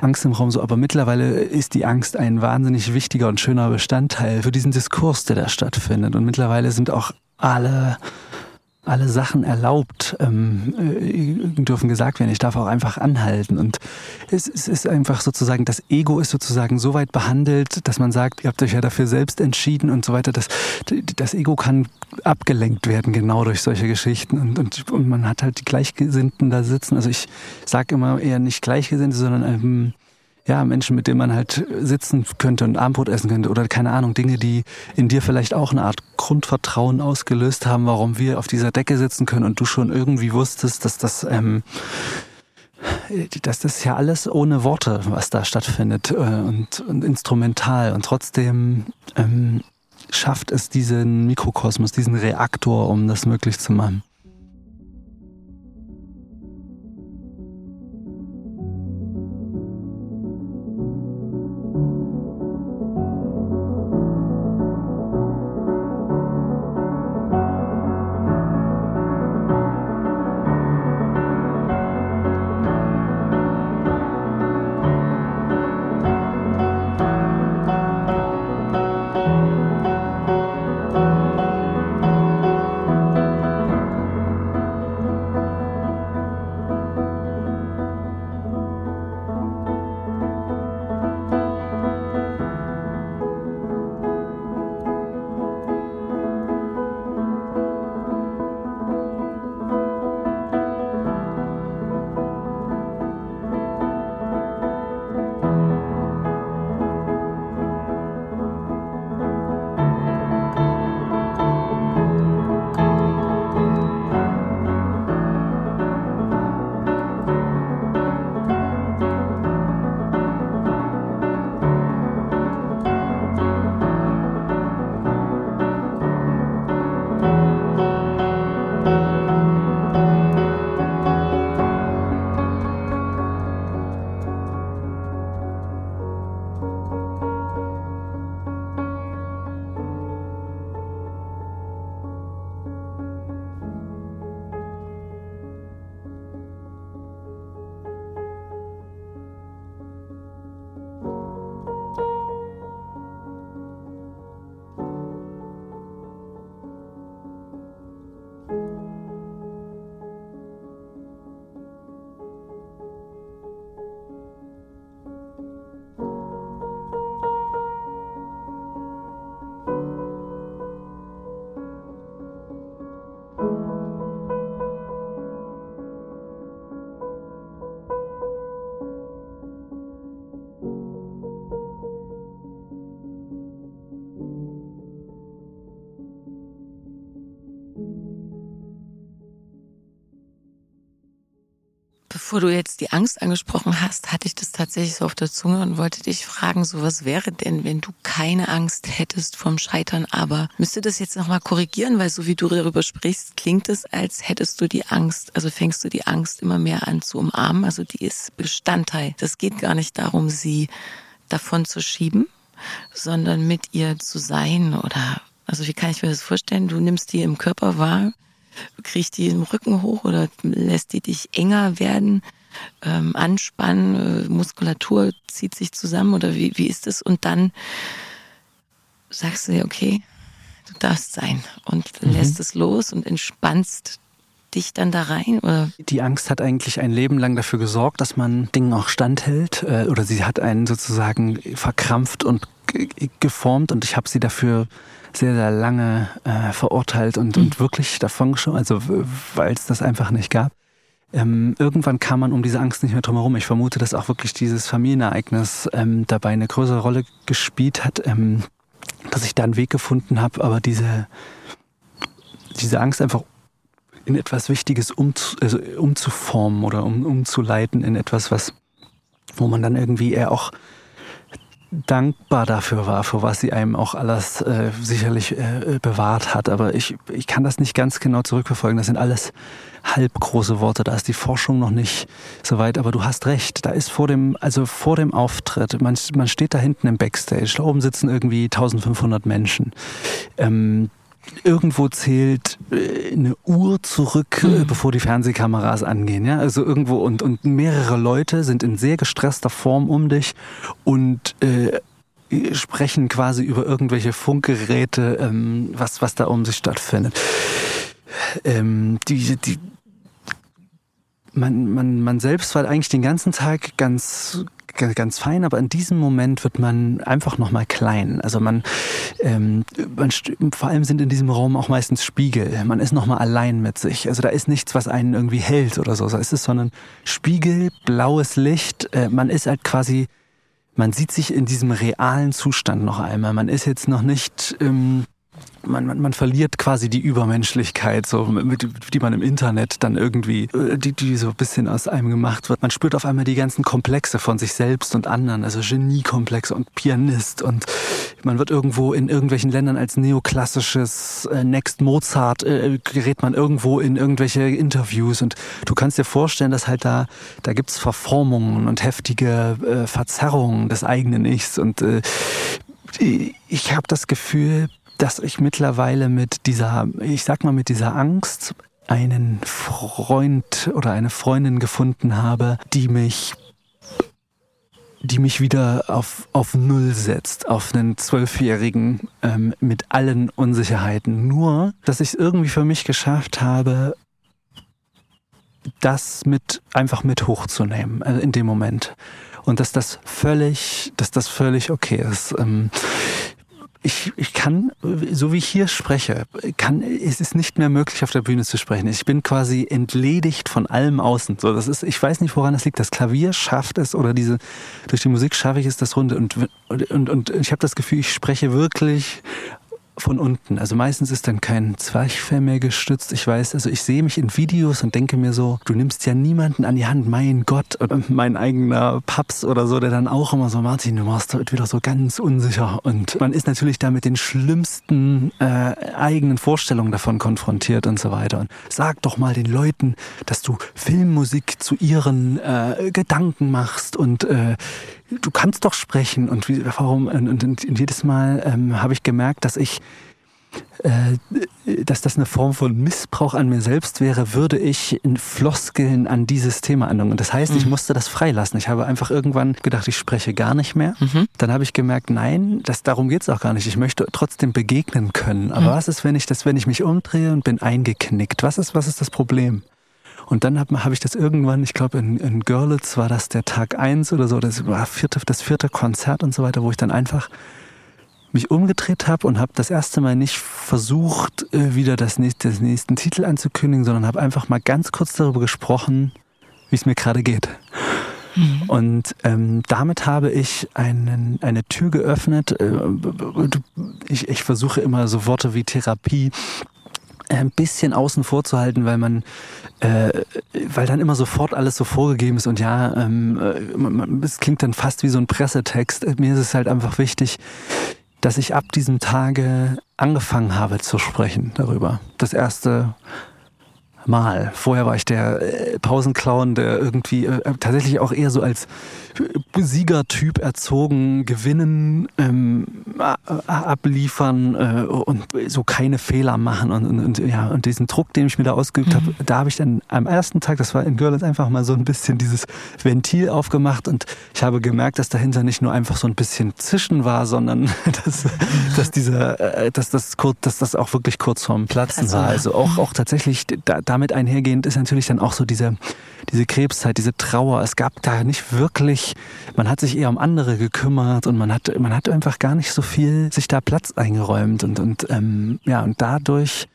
B: Angst im Raum so. Aber mittlerweile ist die Angst ein wahnsinnig wichtiger und schöner Bestandteil für diesen Diskurs, der da stattfindet. Und mittlerweile sind auch alle alle Sachen erlaubt, ähm, äh, dürfen gesagt werden. Ich darf auch einfach anhalten. Und es, es ist einfach sozusagen, das Ego ist sozusagen so weit behandelt, dass man sagt, ihr habt euch ja dafür selbst entschieden und so weiter. Das, das Ego kann abgelenkt werden, genau durch solche Geschichten. Und, und, und man hat halt die Gleichgesinnten da sitzen. Also ich sage immer eher nicht Gleichgesinnte, sondern ähm, ja, Menschen, mit denen man halt sitzen könnte und Armbrot essen könnte oder keine Ahnung, Dinge, die in dir vielleicht auch eine Art Grundvertrauen ausgelöst haben, warum wir auf dieser Decke sitzen können und du schon irgendwie wusstest, dass das, ähm, dass das ja alles ohne Worte, was da stattfindet äh, und, und instrumental und trotzdem ähm, schafft es diesen Mikrokosmos, diesen Reaktor, um das möglich zu machen.
A: Bevor du jetzt die Angst angesprochen hast, hatte ich das tatsächlich so auf der Zunge und wollte dich fragen, so was wäre denn, wenn du keine Angst hättest vom Scheitern, aber müsste das jetzt nochmal korrigieren, weil so wie du darüber sprichst, klingt es, als hättest du die Angst, also fängst du die Angst immer mehr an zu umarmen, also die ist Bestandteil. Das geht gar nicht darum, sie davon zu schieben, sondern mit ihr zu sein oder, also wie kann ich mir das vorstellen? Du nimmst die im Körper wahr, kriegst die im Rücken hoch oder lässt die dich enger werden? ähm, anspannen, äh, Muskulatur zieht sich zusammen oder wie, wie ist es? Und dann sagst du dir, okay, du darfst sein und mhm. lässt es los und entspannst dich dann da rein? Oder?
B: Die Angst hat eigentlich ein Leben lang dafür gesorgt, dass man Dingen auch standhält äh, oder sie hat einen sozusagen verkrampft und geformt und ich habe sie dafür sehr, sehr lange äh, verurteilt und, mhm. und wirklich davon geschoben, also weil es das einfach nicht gab. Ähm, irgendwann kam man um diese Angst nicht mehr drum herum. Ich vermute, dass auch wirklich dieses Familienereignis ähm, dabei eine größere Rolle gespielt hat, ähm, dass ich da einen Weg gefunden habe, aber diese, diese Angst einfach in etwas Wichtiges um, also umzuformen oder um, umzuleiten in etwas, was, wo man dann irgendwie eher auch dankbar dafür war, für was sie einem auch alles äh, sicherlich äh, bewahrt hat. Aber ich, ich kann das nicht ganz genau zurückverfolgen. Das sind alles halb große Worte. Da ist die Forschung noch nicht so weit. Aber du hast recht. Da ist vor dem, also vor dem Auftritt, man, man steht da hinten im Backstage. Da oben sitzen irgendwie 1500 Menschen. Ähm, irgendwo zählt äh, eine Uhr zurück, mhm. bevor die Fernsehkameras angehen. Ja? Also irgendwo und, und mehrere Leute sind in sehr gestresster Form um dich und äh, sprechen quasi über irgendwelche Funkgeräte, ähm, was, was da um sich stattfindet. Ähm, die, die, man, man, man selbst war eigentlich den ganzen Tag ganz ganz fein, aber in diesem Moment wird man einfach nochmal klein. Also man, ähm, man, vor allem sind in diesem Raum auch meistens Spiegel. Man ist nochmal allein mit sich. Also da ist nichts, was einen irgendwie hält oder so. So ist es, sondern Spiegel, blaues Licht. Äh, man ist halt quasi, man sieht sich in diesem realen Zustand noch einmal. Man ist jetzt noch nicht, ähm, man, man, man verliert quasi die Übermenschlichkeit, so mit, die man im Internet dann irgendwie, äh, die, die so ein bisschen aus einem gemacht wird. Man spürt auf einmal die ganzen Komplexe von sich selbst und anderen, also Geniekomplexe und Pianist und man wird irgendwo in irgendwelchen Ländern als neoklassisches äh, Next Mozart äh, gerät man irgendwo in irgendwelche Interviews und du kannst dir vorstellen, dass halt da da gibt's Verformungen und heftige äh, Verzerrungen des eigenen Ichs und äh, ich habe das Gefühl, dass ich mittlerweile mit dieser, ich sag mal, mit dieser Angst einen Freund oder eine Freundin gefunden habe, die mich die mich wieder auf, auf Null setzt, auf einen Zwölfjährigen ähm, mit allen Unsicherheiten. Nur, dass ich es irgendwie für mich geschafft habe, das mit einfach mit hochzunehmen, also in dem Moment. Und dass das völlig, dass das völlig okay ist. Ähm, ich, ich kann, so wie ich hier spreche, kann, es ist nicht mehr möglich, auf der Bühne zu sprechen. Ich bin quasi entledigt von allem außen. So, das ist, ich weiß nicht, woran das liegt. Das Klavier schafft es oder diese, durch die Musik schaffe ich es, das Runde. Und, und, und ich habe das Gefühl, ich spreche wirklich von unten. Also meistens ist dann kein Zwerchfell mehr gestützt. Ich weiß, also ich sehe mich in Videos und denke mir so, du nimmst ja niemanden an die Hand, mein Gott, oder mein eigener Paps oder so, der dann auch immer so, Martin, du machst heute wieder so ganz unsicher. Und man ist natürlich da mit den schlimmsten äh, eigenen Vorstellungen davon konfrontiert und so weiter. Und sag doch mal den Leuten, dass du Filmmusik zu ihren äh, Gedanken machst und äh, du kannst doch sprechen. Und wie, warum? Und, und, und jedes Mal ähm, habe ich gemerkt, dass ich äh, dass das eine Form von Missbrauch an mir selbst wäre, würde ich in Floskeln an dieses Thema anhängen. Und das heißt, mhm. ich musste das freilassen. Ich habe einfach irgendwann gedacht, ich spreche gar nicht mehr. Mhm. Dann habe ich gemerkt, nein, das, darum geht's auch gar nicht. Ich möchte trotzdem begegnen können. Aber mhm. was ist, wenn ich das, wenn ich mich umdrehe und bin eingeknickt? Was ist, was ist das Problem? Und dann habe hab ich das irgendwann, ich glaube in, in Görlitz war das der Tag eins oder so, das war vierte, das vierte Konzert und so weiter, wo ich dann einfach mich umgedreht habe und habe das erste Mal nicht versucht, äh, wieder das nächste, den nächsten Titel anzukündigen, sondern habe einfach mal ganz kurz darüber gesprochen, wie es mir gerade geht. Mhm. Und ähm, damit habe ich einen, eine Tür geöffnet. Äh, ich, ich versuche immer so Worte wie Therapie ein bisschen außen vor zu halten, weil man, äh, weil dann immer sofort alles so vorgegeben ist und ja, ähm, äh, es klingt dann fast wie so ein Pressetext. Mir ist es halt einfach wichtig, dass ich ab diesem Tage angefangen habe zu sprechen darüber. Das erste Mal. Vorher war ich der äh, Pausenclown, der irgendwie äh, tatsächlich auch eher so als Siegertyp erzogen, gewinnen, ähm, abliefern äh, und so keine Fehler machen und, und, und, ja und diesen Druck, den ich mir da ausgeübt mhm. habe, da habe ich dann am ersten Tag, das war in Görlitz, einfach mal so ein bisschen dieses Ventil aufgemacht und ich habe gemerkt, dass dahinter nicht nur einfach so ein bisschen Zischen war, sondern [laughs] dass, dass dieser, äh, dass das kurz, dass das auch wirklich kurz vorm Platzen war. Also auch auch tatsächlich da, damit einhergehend ist natürlich dann auch so diese diese Krebszeit, diese Trauer. Es gab da nicht wirklich, man hat sich eher um andere gekümmert und man hat, man hat einfach gar nicht so viel sich da Platz eingeräumt und, und ähm, ja, und dadurch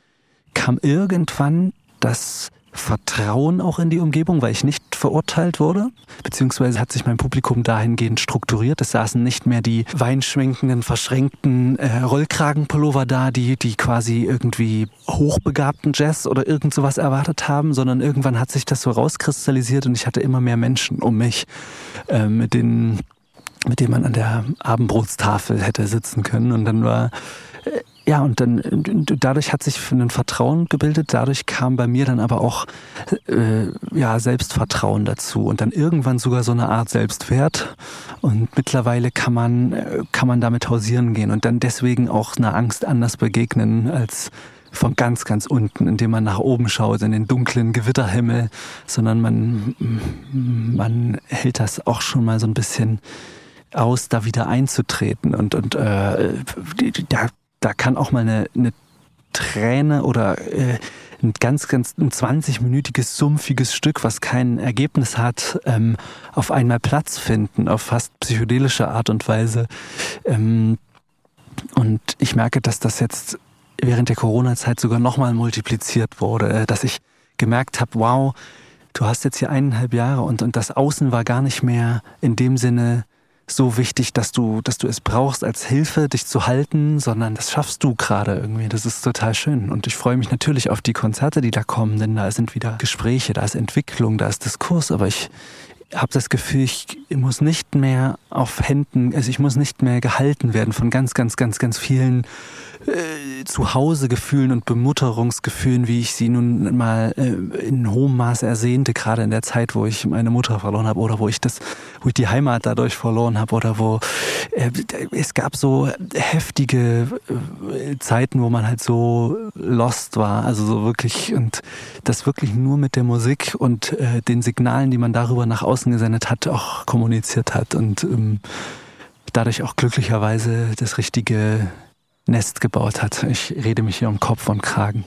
B: kam irgendwann das Vertrauen auch in die Umgebung, weil ich nicht verurteilt wurde. Beziehungsweise hat sich mein Publikum dahingehend strukturiert. Es saßen nicht mehr die weinschwenkenden, verschränkten äh, Rollkragenpullover da, die, die quasi irgendwie hochbegabten Jazz oder irgend sowas erwartet haben, sondern irgendwann hat sich das so rauskristallisiert und ich hatte immer mehr Menschen um mich, äh, mit denen mit dem man an der Abendbrotstafel hätte sitzen können. Und dann war ja, und dann dadurch hat sich ein Vertrauen gebildet, dadurch kam bei mir dann aber auch äh, ja, Selbstvertrauen dazu und dann irgendwann sogar so eine Art Selbstwert. Und mittlerweile kann man, äh, kann man damit hausieren gehen und dann deswegen auch einer Angst anders begegnen als von ganz, ganz unten, indem man nach oben schaut, in den dunklen Gewitterhimmel, sondern man, man hält das auch schon mal so ein bisschen aus, da wieder einzutreten. Und, und äh, da da kann auch mal eine, eine Träne oder äh, ein ganz, ganz ein 20-minütiges, sumpfiges Stück, was kein Ergebnis hat, ähm, auf einmal Platz finden, auf fast psychedelische Art und Weise. Ähm, und ich merke, dass das jetzt während der Corona-Zeit sogar nochmal multipliziert wurde, äh, dass ich gemerkt habe, wow, du hast jetzt hier eineinhalb Jahre und, und das Außen war gar nicht mehr in dem Sinne so wichtig, dass du, dass du es brauchst als Hilfe, dich zu halten, sondern das schaffst du gerade irgendwie. Das ist total schön. Und ich freue mich natürlich auf die Konzerte, die da kommen, denn da sind wieder Gespräche, da ist Entwicklung, da ist Diskurs, aber ich, habe das Gefühl, ich muss nicht mehr auf Händen, also ich muss nicht mehr gehalten werden von ganz, ganz, ganz, ganz vielen äh, Zuhausegefühlen und Bemutterungsgefühlen, wie ich sie nun mal äh, in hohem Maße ersehnte, gerade in der Zeit, wo ich meine Mutter verloren habe oder wo ich das, wo ich die Heimat dadurch verloren habe oder wo äh, es gab so heftige äh, Zeiten, wo man halt so lost war, also so wirklich und das wirklich nur mit der Musik und äh, den Signalen, die man darüber nach außen gesendet hat, auch kommuniziert hat und ähm, dadurch auch glücklicherweise das richtige Nest gebaut hat. Ich rede mich hier um Kopf und Kragen.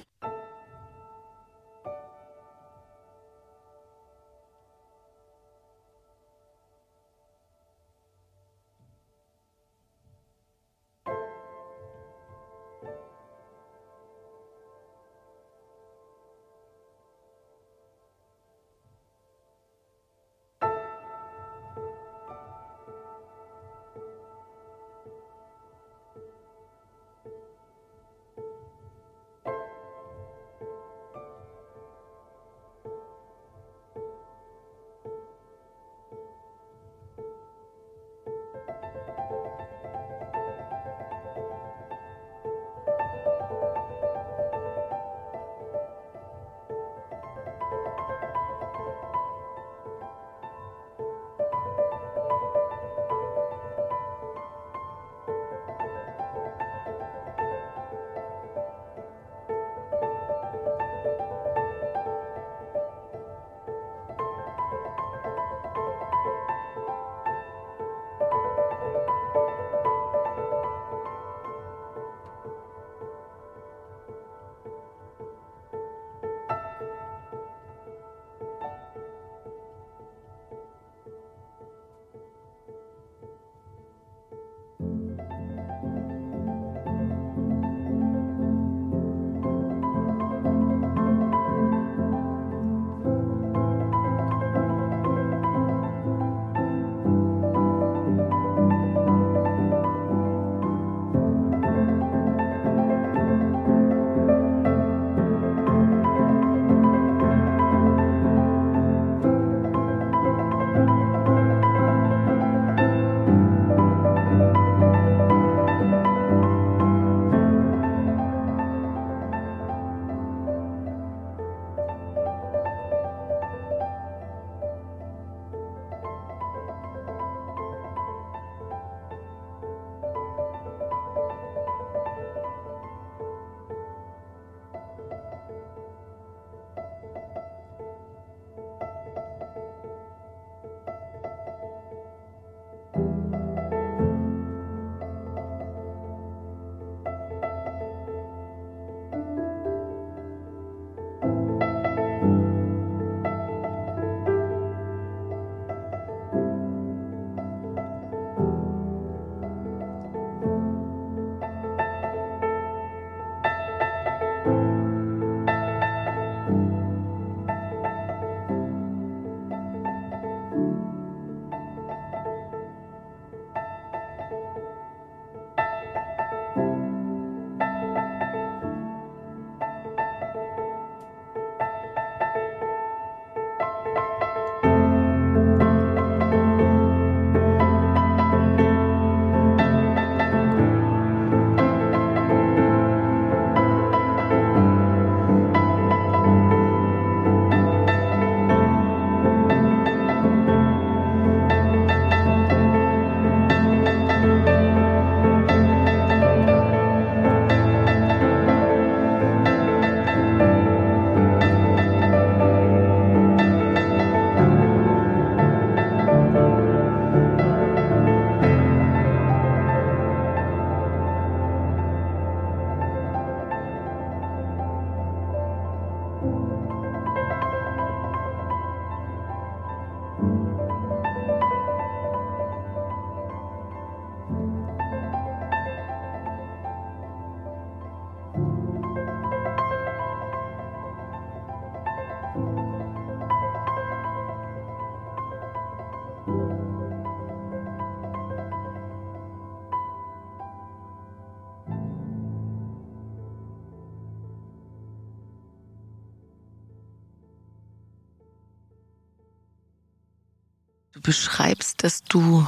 A: Du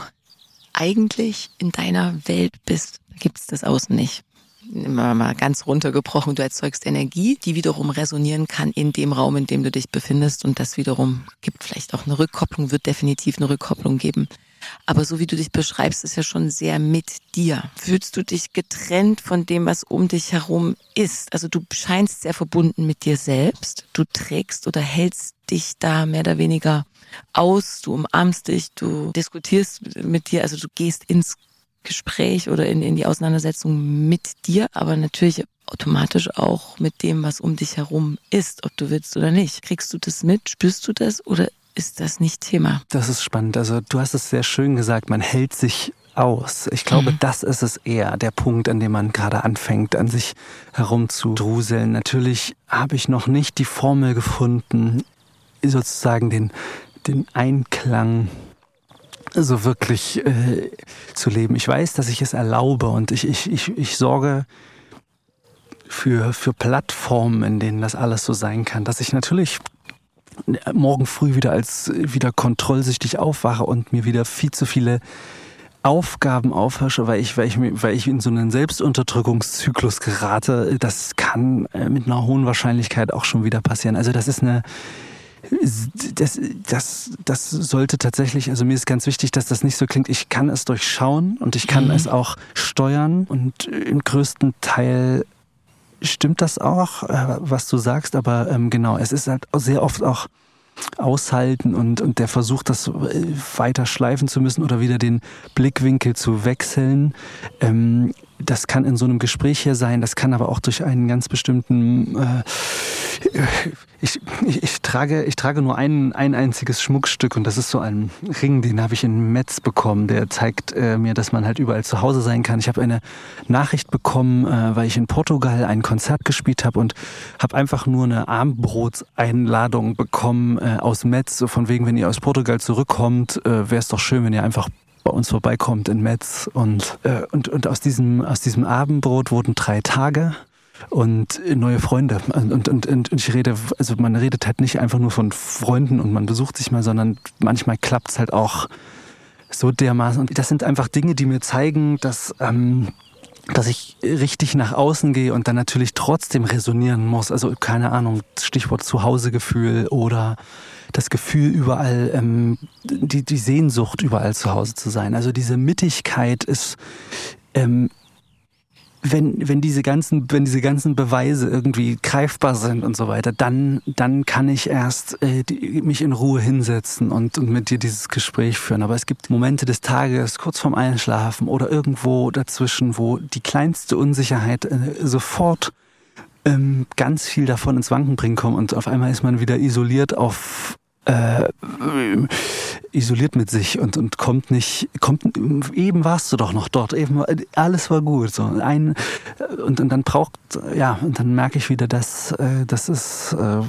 A: eigentlich in deiner Welt bist. Gibt es das Außen nicht. Immer mal ganz runtergebrochen, du erzeugst Energie, die wiederum resonieren kann in dem Raum, in dem du dich befindest. Und das wiederum gibt vielleicht auch eine Rückkopplung, wird definitiv eine Rückkopplung geben. Aber so wie du dich beschreibst, ist ja schon sehr mit dir. Fühlst du dich getrennt von dem, was um dich herum ist? Also du scheinst sehr verbunden mit dir selbst. Du trägst oder hältst dich da mehr oder weniger aus, du umarmst dich, du diskutierst mit dir, also du gehst ins Gespräch oder in, in die Auseinandersetzung mit dir, aber natürlich automatisch auch mit dem, was um dich herum ist, ob du willst oder nicht. Kriegst du das mit? Spürst du das oder ist das nicht Thema?
B: Das ist spannend. Also du hast es sehr schön gesagt, man hält sich aus. Ich glaube, mhm. das ist es eher, der Punkt, an dem man gerade anfängt, an sich herumzudruseln. Natürlich habe ich noch nicht die Formel gefunden, sozusagen den den Einklang so wirklich äh, zu leben. Ich weiß, dass ich es erlaube und ich, ich, ich, ich sorge für, für Plattformen, in denen das alles so sein kann, dass ich natürlich morgen früh wieder als wieder kontrollsüchtig aufwache und mir wieder viel zu viele Aufgaben aufhörsche, weil ich, weil ich, weil ich in so einen Selbstunterdrückungszyklus gerate. Das kann äh, mit einer hohen Wahrscheinlichkeit auch schon wieder passieren. Also das ist eine, das, das, das sollte tatsächlich, also mir ist ganz wichtig, dass das nicht so klingt, ich kann es durchschauen und ich kann mhm. es auch steuern und im größten Teil stimmt das auch, äh, was du sagst, aber ähm, genau, es ist halt sehr oft auch aushalten und, und der Versuch, das äh, weiter schleifen zu müssen oder wieder den Blickwinkel zu wechseln. Ähm, das kann in so einem Gespräch hier sein, das kann aber auch durch einen ganz bestimmten äh, ich, ich, ich, trage, ich trage nur ein, ein einziges Schmuckstück und das ist so ein Ring, den habe ich in Metz bekommen. Der zeigt äh, mir, dass man halt überall zu Hause sein kann. Ich habe eine Nachricht bekommen, äh, weil ich in Portugal ein Konzert gespielt habe und habe einfach nur eine Armbrotseinladung bekommen äh, aus Metz, so von wegen, wenn ihr aus Portugal zurückkommt, äh, wäre es doch schön, wenn ihr einfach bei uns vorbeikommt in Metz und, äh, und, und aus diesem, aus diesem Abendbrot wurden drei Tage und neue Freunde. Und, und, und, ich rede, also man redet halt nicht einfach nur von Freunden und man besucht sich mal, sondern manchmal klappt es halt auch so dermaßen. Und das sind einfach Dinge, die mir zeigen, dass, ähm, dass ich richtig nach außen gehe und dann natürlich trotzdem resonieren muss. Also keine Ahnung, Stichwort Zuhausegefühl oder das Gefühl, überall, ähm, die, die Sehnsucht, überall zu Hause zu sein. Also diese Mittigkeit ist ähm, wenn, wenn diese ganzen, wenn diese ganzen Beweise irgendwie greifbar sind und so weiter, dann, dann kann ich erst äh, die, mich in Ruhe hinsetzen und, und mit dir dieses Gespräch führen. Aber es gibt Momente des Tages, kurz vorm Einschlafen oder irgendwo dazwischen, wo die kleinste Unsicherheit äh, sofort ähm, ganz viel davon ins Wanken bringen kommt und auf einmal ist man wieder isoliert auf äh, isoliert mit sich und, und kommt nicht, kommt, eben warst du doch noch dort, eben, alles war gut, so, ein, und, und dann braucht, ja, und dann merke ich wieder, dass, äh, dass es, äh,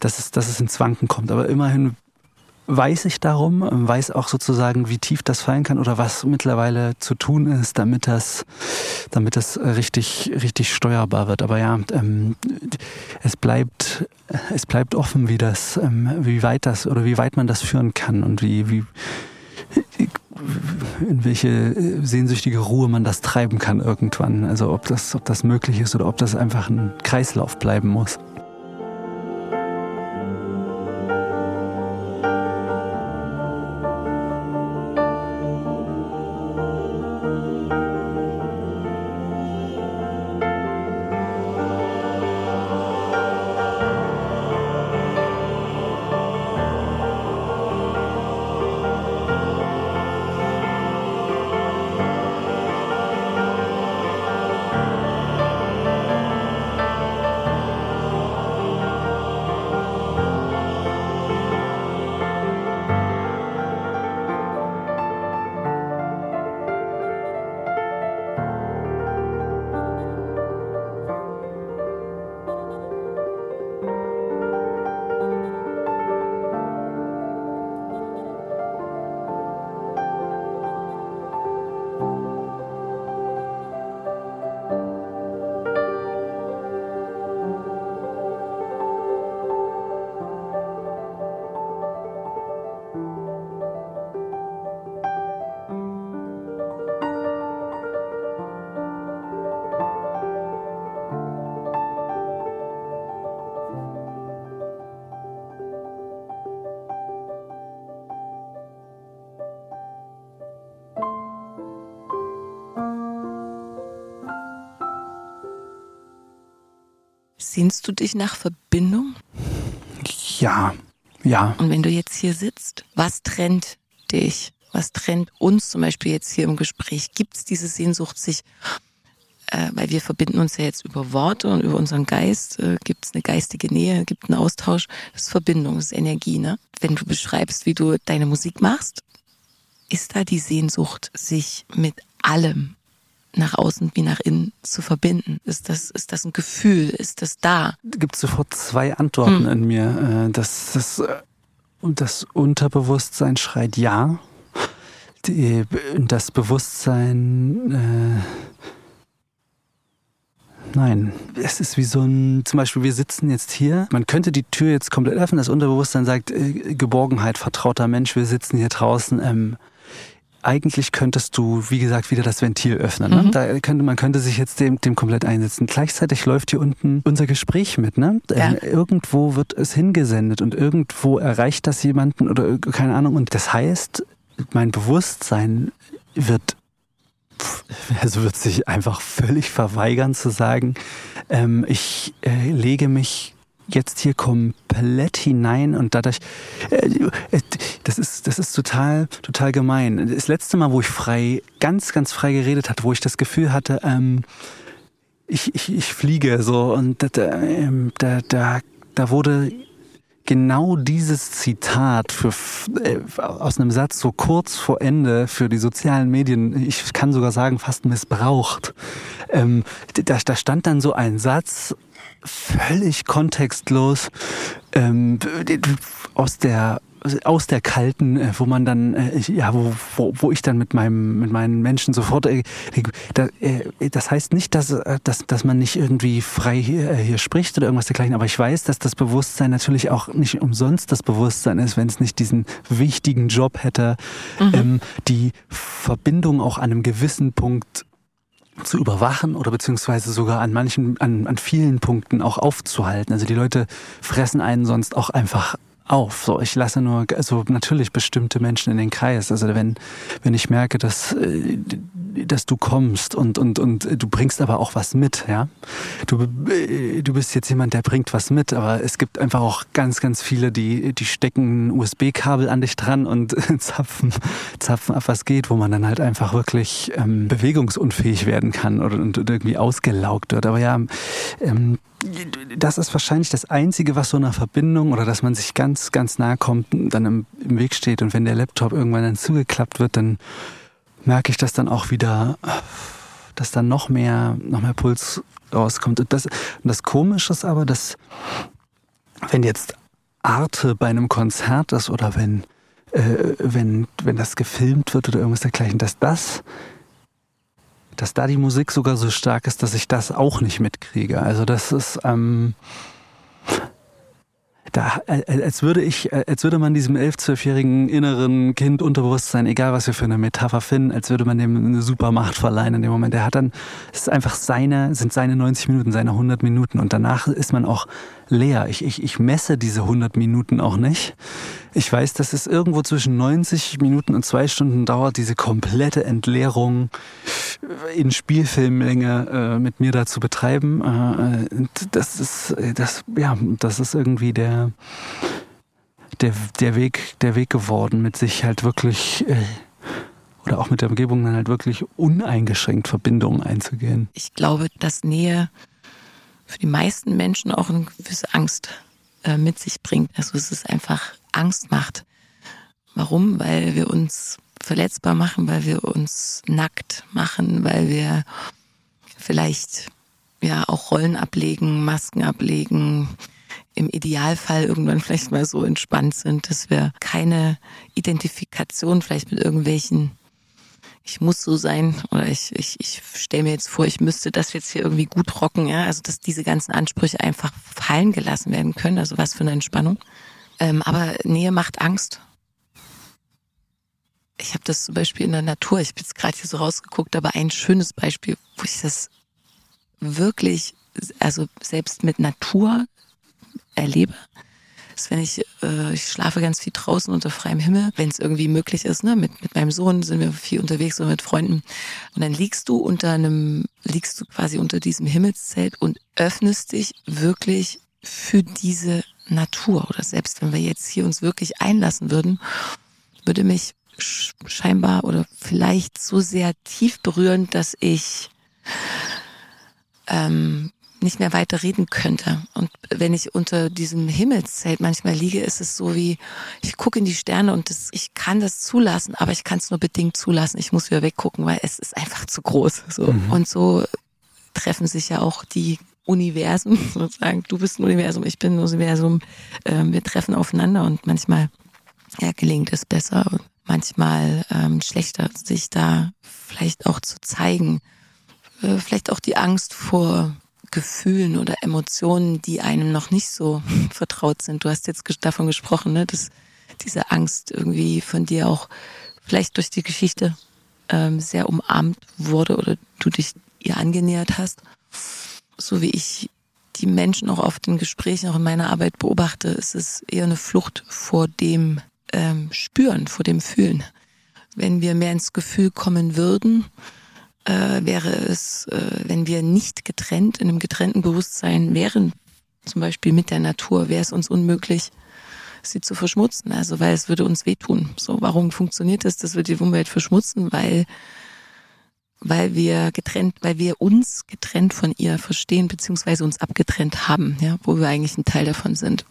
B: dass es, dass es ins Wanken kommt, aber immerhin weiß ich darum, weiß auch sozusagen, wie tief das fallen kann oder was mittlerweile zu tun ist, damit das, damit das richtig, richtig steuerbar wird. Aber ja, ähm, es bleibt, es bleibt offen, wie das, ähm, wie weit das oder wie weit man das führen kann und wie, wie, in welche sehnsüchtige Ruhe man das treiben kann irgendwann. Also ob das, ob das möglich ist oder ob das einfach ein Kreislauf bleiben muss.
A: Sehnst du dich nach Verbindung?
B: Ja, ja.
A: Und wenn du jetzt hier sitzt, was trennt dich? Was trennt uns zum Beispiel jetzt hier im Gespräch? Gibt es diese Sehnsucht, sich, äh, weil wir verbinden uns ja jetzt über Worte und über unseren Geist, äh, gibt es eine geistige Nähe, gibt einen Austausch, das ist Verbindung, das ist Energie. Ne? Wenn du beschreibst, wie du deine Musik machst, ist da die Sehnsucht, sich mit allem nach außen wie nach innen zu verbinden? Ist das, ist das ein Gefühl? Ist das da?
B: Gibt sofort zwei Antworten hm. in mir. Äh, das, das, äh, das Unterbewusstsein schreit ja. Die, das Bewusstsein, äh, nein. Es ist wie so ein, zum Beispiel, wir sitzen jetzt hier. Man könnte die Tür jetzt komplett öffnen. Das Unterbewusstsein sagt, äh, Geborgenheit, vertrauter Mensch, wir sitzen hier draußen. Ähm, eigentlich könntest du, wie gesagt, wieder das Ventil öffnen. Ne? Mhm. Da könnte, man könnte sich jetzt dem, dem komplett einsetzen. Gleichzeitig läuft hier unten unser Gespräch mit. Ne? Ja. Ähm, irgendwo wird es hingesendet und irgendwo erreicht das jemanden oder keine Ahnung. Und das heißt, mein Bewusstsein wird also wird sich einfach völlig verweigern zu sagen, ähm, ich äh, lege mich jetzt hier komplett hinein und dadurch, äh, äh, das ist, das ist total, total gemein. Das letzte Mal, wo ich frei, ganz, ganz frei geredet hatte, wo ich das Gefühl hatte, ähm, ich, ich, ich fliege so und da, ähm, da, da, da wurde genau dieses Zitat für, äh, aus einem Satz so kurz vor Ende für die sozialen Medien, ich kann sogar sagen, fast missbraucht. Ähm, da, da stand dann so ein Satz, völlig kontextlos ähm, aus der aus der kalten, äh, wo man dann, äh, ja, wo, wo, wo ich dann mit meinem, mit meinen Menschen sofort, äh, das heißt nicht, dass, dass, dass man nicht irgendwie frei hier, hier spricht oder irgendwas dergleichen, aber ich weiß, dass das Bewusstsein natürlich auch nicht umsonst das Bewusstsein ist, wenn es nicht diesen wichtigen Job hätte, mhm. ähm, die Verbindung auch an einem gewissen Punkt zu überwachen oder beziehungsweise sogar an manchen, an, an vielen Punkten auch aufzuhalten. Also die Leute fressen einen sonst auch einfach auf. So, ich lasse nur, also natürlich bestimmte Menschen in den Kreis. Also wenn, wenn ich merke, dass, äh, dass du kommst und, und, und du bringst aber auch was mit, ja. Du, äh, du bist jetzt jemand, der bringt was mit, aber es gibt einfach auch ganz, ganz viele, die, die stecken USB-Kabel an dich dran und [laughs] zapfen, zapfen ab, was geht, wo man dann halt einfach wirklich ähm, bewegungsunfähig werden kann oder und irgendwie ausgelaugt wird. Aber ja, ähm, das ist wahrscheinlich das Einzige, was so einer Verbindung oder dass man sich ganz, ganz nahe kommt, dann im, im Weg steht. Und wenn der Laptop irgendwann dann zugeklappt wird, dann merke ich das dann auch wieder, dass dann noch mehr, noch mehr Puls rauskommt. Und das, und das Komische ist aber, dass wenn jetzt Arte bei einem Konzert ist oder wenn, äh, wenn, wenn das gefilmt wird oder irgendwas dergleichen, dass das dass da die Musik sogar so stark ist, dass ich das auch nicht mitkriege. Also das ist, ähm, da, als würde ich, als würde man diesem elf, zwölfjährigen inneren Kind Unterbewusstsein, egal was wir für eine Metapher finden, als würde man dem eine Supermacht verleihen in dem Moment. Der hat dann, es ist einfach seine, sind seine 90 Minuten, seine 100 Minuten und danach ist man auch leer. Ich, ich, ich messe diese 100 Minuten auch nicht. Ich weiß, dass es irgendwo zwischen 90 Minuten und zwei Stunden dauert, diese komplette Entleerung in Spielfilmlänge äh, mit mir da zu betreiben. Äh, das ist, das, ja, das ist irgendwie der, der, der Weg, der Weg geworden, mit sich halt wirklich, äh, oder auch mit der Umgebung dann halt wirklich uneingeschränkt Verbindungen einzugehen.
A: Ich glaube, dass Nähe für die meisten Menschen auch eine gewisse Angst äh, mit sich bringt. Also es ist einfach Angst macht. Warum? Weil wir uns verletzbar machen, weil wir uns nackt machen, weil wir vielleicht ja auch Rollen ablegen, Masken ablegen, im Idealfall irgendwann vielleicht mal so entspannt sind, dass wir keine Identifikation vielleicht mit irgendwelchen ich muss so sein oder ich, ich, ich stelle mir jetzt vor, ich müsste das jetzt hier irgendwie gut rocken, ja, also dass diese ganzen Ansprüche einfach fallen gelassen werden können, also was für eine Entspannung. Ähm, aber Nähe macht Angst. Ich habe das zum Beispiel in der Natur, ich bin jetzt gerade hier so rausgeguckt, aber ein schönes Beispiel, wo ich das wirklich, also selbst mit Natur erlebe, ist, wenn ich, äh, ich schlafe ganz viel draußen unter freiem Himmel, wenn es irgendwie möglich ist. Ne? Mit, mit meinem Sohn sind wir viel unterwegs und mit Freunden. Und dann liegst du unter einem, liegst du quasi unter diesem Himmelszelt und öffnest dich wirklich für diese Natur. Oder selbst wenn wir jetzt hier uns wirklich einlassen würden, würde mich scheinbar oder vielleicht so sehr tief berühren, dass ich ähm, nicht mehr weiter reden könnte. Und wenn ich unter diesem Himmelszelt manchmal liege, ist es so wie, ich gucke in die Sterne und das, ich kann das zulassen, aber ich kann es nur bedingt zulassen. Ich muss wieder weggucken, weil es ist einfach zu groß. So. Mhm. Und so treffen sich ja auch die Universen, [laughs] sozusagen. Du bist ein Universum, ich bin ein Universum. Ähm, wir treffen aufeinander und manchmal ja, gelingt es besser und manchmal ähm, schlechter, sich da vielleicht auch zu zeigen. Äh, vielleicht auch die Angst vor Gefühlen oder Emotionen, die einem noch nicht so [laughs] vertraut sind. Du hast jetzt davon gesprochen, ne, dass diese Angst irgendwie von dir auch vielleicht durch die Geschichte ähm, sehr umarmt wurde oder du dich ihr angenähert hast. So wie ich die Menschen auch auf den Gesprächen, auch in meiner Arbeit beobachte, ist es eher eine Flucht vor dem ähm, Spüren, vor dem Fühlen. Wenn wir mehr ins Gefühl kommen würden, äh, wäre es, äh, wenn wir nicht getrennt, in einem getrennten Bewusstsein wären, zum Beispiel mit der Natur, wäre es uns unmöglich, sie zu verschmutzen. Also weil es würde uns wehtun. So, warum funktioniert das, dass wir die Umwelt verschmutzen? Weil weil wir getrennt, weil wir uns getrennt von ihr verstehen, beziehungsweise uns abgetrennt haben, ja, wo wir eigentlich ein Teil davon sind.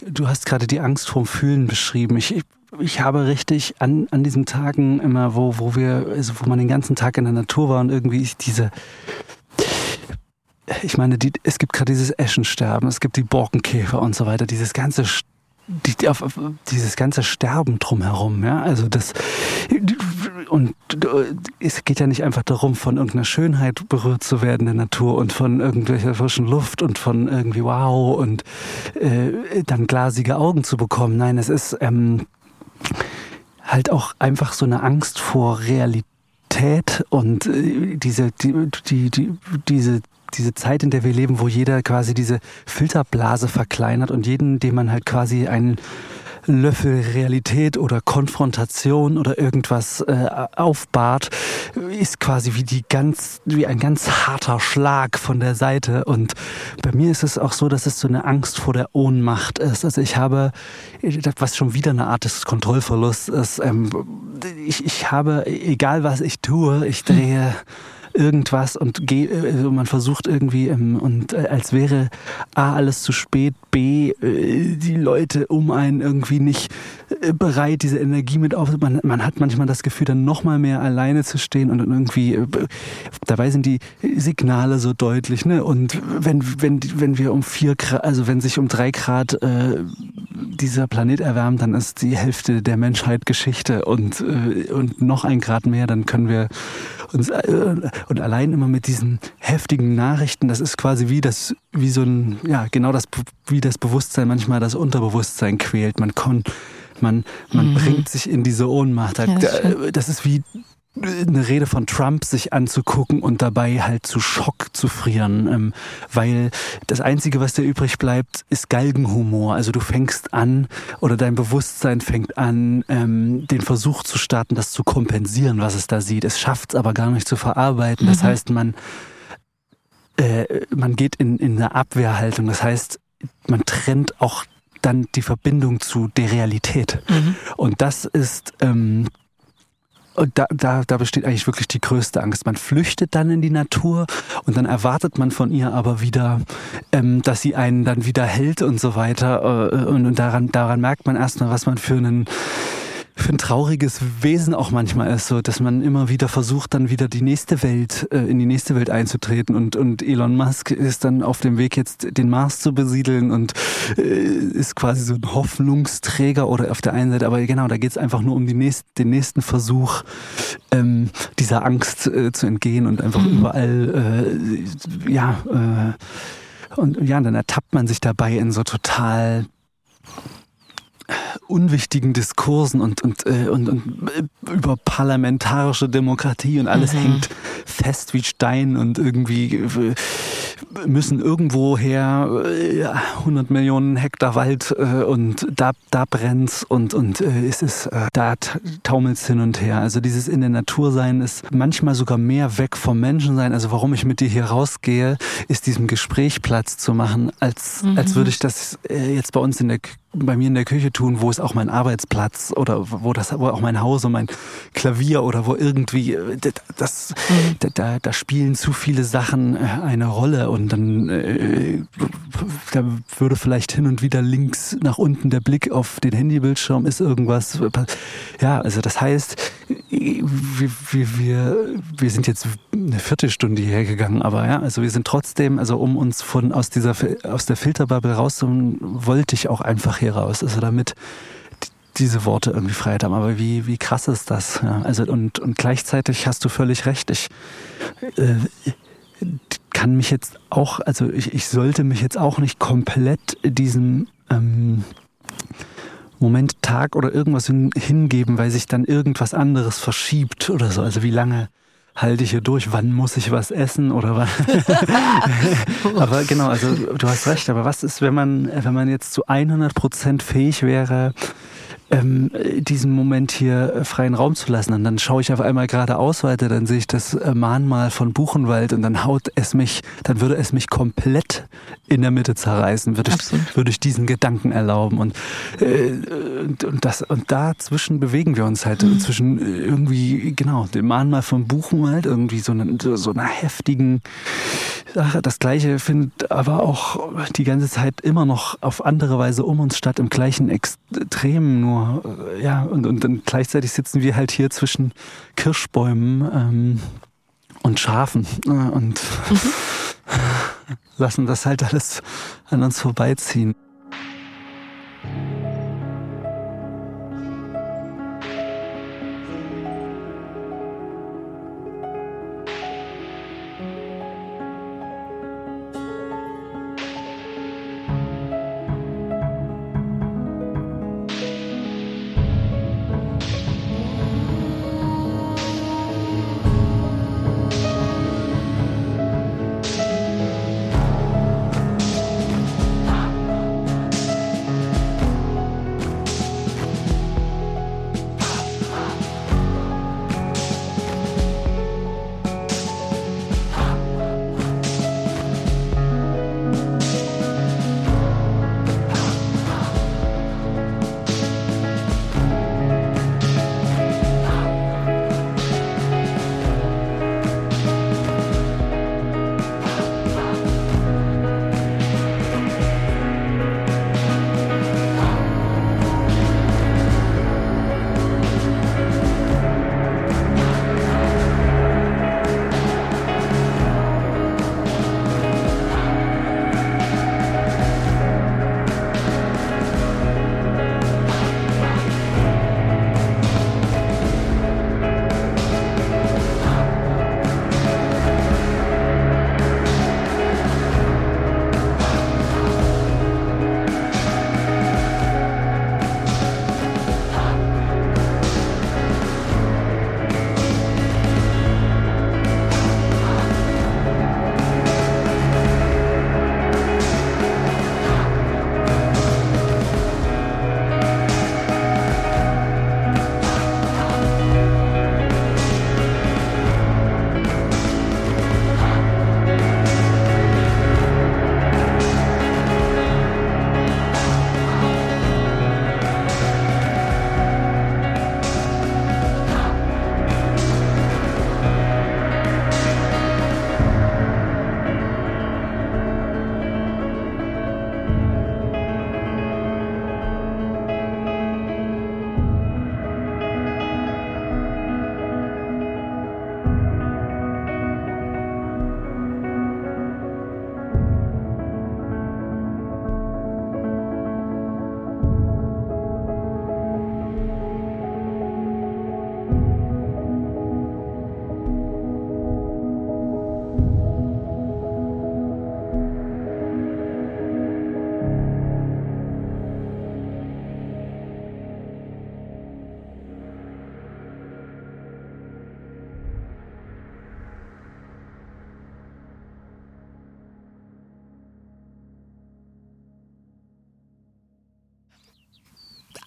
B: Du hast gerade die Angst vorm Fühlen beschrieben. Ich, ich habe richtig an, an diesen Tagen immer, wo, wo wir, also wo man den ganzen Tag in der Natur war und irgendwie diese, ich meine, die, es gibt gerade dieses Eschensterben, es gibt die Borkenkäfer und so weiter, dieses ganze die, auf, dieses ganze Sterben drumherum, ja, also das und es geht ja nicht einfach darum, von irgendeiner Schönheit berührt zu werden in der Natur und von irgendwelcher frischen Luft und von irgendwie wow und äh, dann glasige Augen zu bekommen. Nein, es ist ähm, halt auch einfach so eine Angst vor Realität und äh, diese, die, die, die, diese diese Zeit, in der wir leben, wo jeder quasi diese Filterblase verkleinert und jeden, dem man halt quasi einen Löffel Realität oder Konfrontation oder irgendwas äh, aufbahrt, ist quasi wie die ganz, wie ein ganz harter Schlag von der Seite. Und bei mir ist es auch so, dass es so eine Angst vor der Ohnmacht ist. Also ich habe, was schon wieder eine Art des Kontrollverlusts ist, ähm, ich, ich habe, egal was ich tue, ich drehe. Hm irgendwas und geh, also man versucht irgendwie ähm, und äh, als wäre A alles zu spät, B äh, die Leute um einen irgendwie nicht äh, bereit, diese Energie mit auf. Man, man hat manchmal das Gefühl, dann noch mal mehr alleine zu stehen und irgendwie äh, dabei sind die Signale so deutlich, ne? Und wenn wenn wenn wir um vier Grad, also wenn sich um drei Grad äh, dieser Planet erwärmt, dann ist die Hälfte der Menschheit Geschichte und äh, und noch ein Grad mehr, dann können wir uns äh, und allein immer mit diesen heftigen Nachrichten, das ist quasi wie das, wie so ein, ja, genau das, wie das Bewusstsein manchmal das Unterbewusstsein quält. Man kann, man, man mhm. bringt sich in diese Ohnmacht. Ja, das, das ist wie eine Rede von Trump sich anzugucken und dabei halt zu Schock zu frieren, ähm, weil das Einzige, was dir übrig bleibt, ist Galgenhumor. Also du fängst an oder dein Bewusstsein fängt an, ähm, den Versuch zu starten, das zu kompensieren, was es da sieht. Es schafft es aber gar nicht zu verarbeiten. Das mhm. heißt, man, äh, man geht in, in eine Abwehrhaltung. Das heißt, man trennt auch dann die Verbindung zu der Realität. Mhm. Und das ist ähm, und da, da, da besteht eigentlich wirklich die größte Angst. Man flüchtet dann in die Natur und dann erwartet man von ihr aber wieder, ähm, dass sie einen dann wieder hält und so weiter. Äh, und, und daran, daran merkt man erstmal, was man für einen für ein trauriges Wesen auch manchmal ist, so dass man immer wieder versucht, dann wieder die nächste Welt, äh, in die nächste Welt einzutreten und, und Elon Musk ist dann auf dem Weg jetzt den Mars zu besiedeln und äh, ist quasi so ein Hoffnungsträger oder auf der einen Seite, aber genau, da geht es einfach nur um die nächst, den nächsten Versuch, ähm, dieser Angst äh, zu entgehen und einfach mhm. überall, äh, ja, äh, und ja, dann ertappt man sich dabei in so total unwichtigen Diskursen und, und, äh, und, und äh, über parlamentarische Demokratie und alles mhm. hängt fest wie Stein und irgendwie äh, müssen irgendwo her äh, 100 Millionen Hektar Wald äh, und da, da brennt's und, und äh, es ist, äh, da taumelt's hin und her. Also dieses in der Natur sein ist manchmal sogar mehr weg vom Menschen sein. Also warum ich mit dir hier rausgehe, ist diesem Gespräch Platz zu machen, als, mhm. als würde ich das äh, jetzt bei uns in der bei mir in der Küche tun, wo ist auch mein Arbeitsplatz oder wo das wo auch mein Haus und mein Klavier oder wo irgendwie äh, das mhm. da, da, spielen zu viele Sachen äh, eine Rolle und dann äh, da würde vielleicht hin und wieder links nach unten der Blick auf den Handybildschirm ist irgendwas ja also das heißt wir, wir, wir, wir sind jetzt eine Viertelstunde hierher gegangen aber ja also wir sind trotzdem also um uns von aus dieser aus der Filterbubble rauszuholen wollte ich auch einfach hier raus. Also damit diese Worte irgendwie Freiheit haben. Aber wie, wie krass ist das? Ja, also und, und gleichzeitig hast du völlig recht. Ich äh, kann mich jetzt auch, also ich, ich sollte mich jetzt auch nicht komplett diesem ähm, Moment, Tag oder irgendwas hin, hingeben, weil sich dann irgendwas anderes verschiebt oder so. Also wie lange halte ich hier durch, wann muss ich was essen oder wann. [laughs] aber genau, also du hast recht, aber was ist, wenn man, wenn man jetzt zu 100 Prozent fähig wäre, ähm, diesen Moment hier äh, freien Raum zu lassen. Und dann schaue ich auf einmal geradeaus weiter, dann sehe ich das äh, Mahnmal von Buchenwald und dann haut es mich, dann würde es mich komplett in der Mitte zerreißen, würde ich, würde ich diesen Gedanken erlauben. Und, äh, und, und, das, und dazwischen bewegen wir uns halt, mhm. zwischen äh, irgendwie, genau, dem Mahnmal von Buchenwald, irgendwie so, eine, so einer heftigen Sache. Das Gleiche findet aber auch die ganze Zeit immer noch auf andere Weise um uns statt, im gleichen Extrem nur ja, und, und dann gleichzeitig sitzen wir halt hier zwischen Kirschbäumen ähm, und Schafen äh, und mhm. [laughs] lassen das halt alles an uns vorbeiziehen.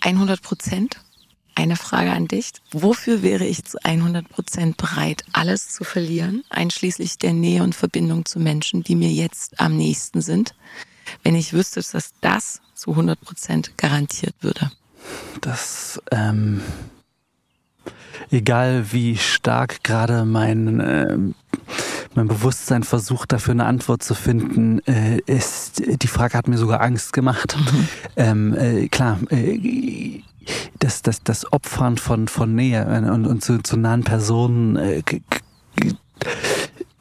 A: 100 Prozent? Eine Frage an dich. Wofür wäre ich zu 100 Prozent bereit, alles zu verlieren, einschließlich der Nähe und Verbindung zu Menschen, die mir jetzt am nächsten sind, wenn ich wüsste, dass das zu 100 Prozent garantiert würde?
B: Das, ähm, egal wie stark gerade mein, äh, mein Bewusstsein versucht, dafür eine Antwort zu finden, äh, ist, die Frage hat mir sogar Angst gemacht. Mhm. Ähm, äh, klar, äh, das, das, das Opfern von, von Nähe äh, und, und zu, zu nahen Personen äh,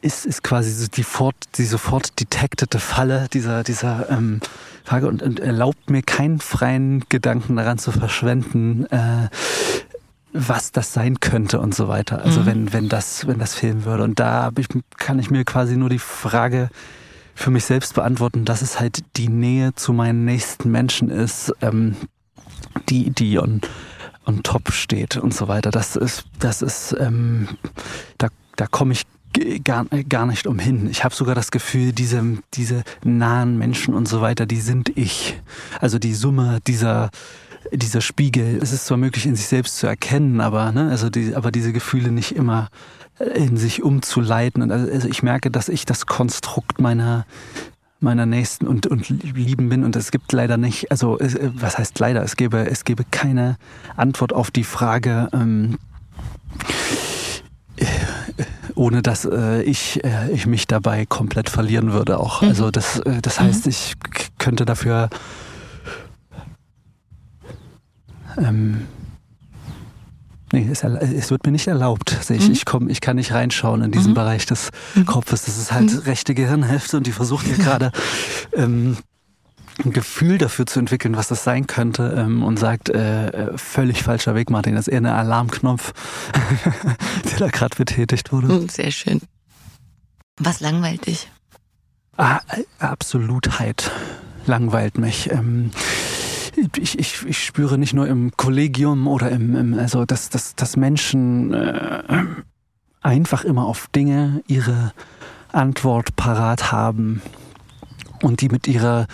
B: ist, ist quasi so die, fort, die sofort detectete Falle dieser, dieser ähm, Frage und, und erlaubt mir keinen freien Gedanken daran zu verschwenden, äh, was das sein könnte und so weiter. Also mhm. wenn, wenn das, wenn das fehlen würde. Und da ich, kann ich mir quasi nur die Frage für mich selbst beantworten, dass es halt die Nähe zu meinen nächsten Menschen ist, ähm, die, die on, on top steht und so weiter. Das ist, das ist, ähm, da, da komme ich gar, gar nicht umhin. Ich habe sogar das Gefühl, diese, diese nahen Menschen und so weiter, die sind ich. Also die Summe dieser, dieser Spiegel. Es ist zwar möglich, in sich selbst zu erkennen, aber, ne, also die, aber diese Gefühle nicht immer in sich umzuleiten. Und also, also ich merke, dass ich das Konstrukt meiner, meiner Nächsten und, und Lieben bin. Und es gibt leider nicht, also es, was heißt leider, es gäbe, es gäbe keine Antwort auf die Frage, ähm, ohne dass äh, ich, äh, ich mich dabei komplett verlieren würde auch. Mhm. Also das, äh, das heißt, mhm. ich könnte dafür ähm, Nee, es, es, wird mir nicht erlaubt. Ich, mhm. ich, komm, ich kann nicht reinschauen in diesen mhm. Bereich des mhm. Kopfes. Das ist halt mhm. rechte Gehirnhälfte und die versucht hier gerade ähm, ein Gefühl dafür zu entwickeln, was das sein könnte ähm, und sagt, äh, äh völlig falscher Weg, Martin. Das ist eher ein Alarmknopf, [laughs] der da gerade betätigt wurde.
A: Mhm, sehr schön. Was langweilt dich?
B: Ah, Absolutheit langweilt mich. Ähm, ich, ich, ich spüre nicht nur im Kollegium oder im, im also dass, dass, dass Menschen äh, einfach immer auf Dinge ihre Antwort parat haben und die mit ihrer,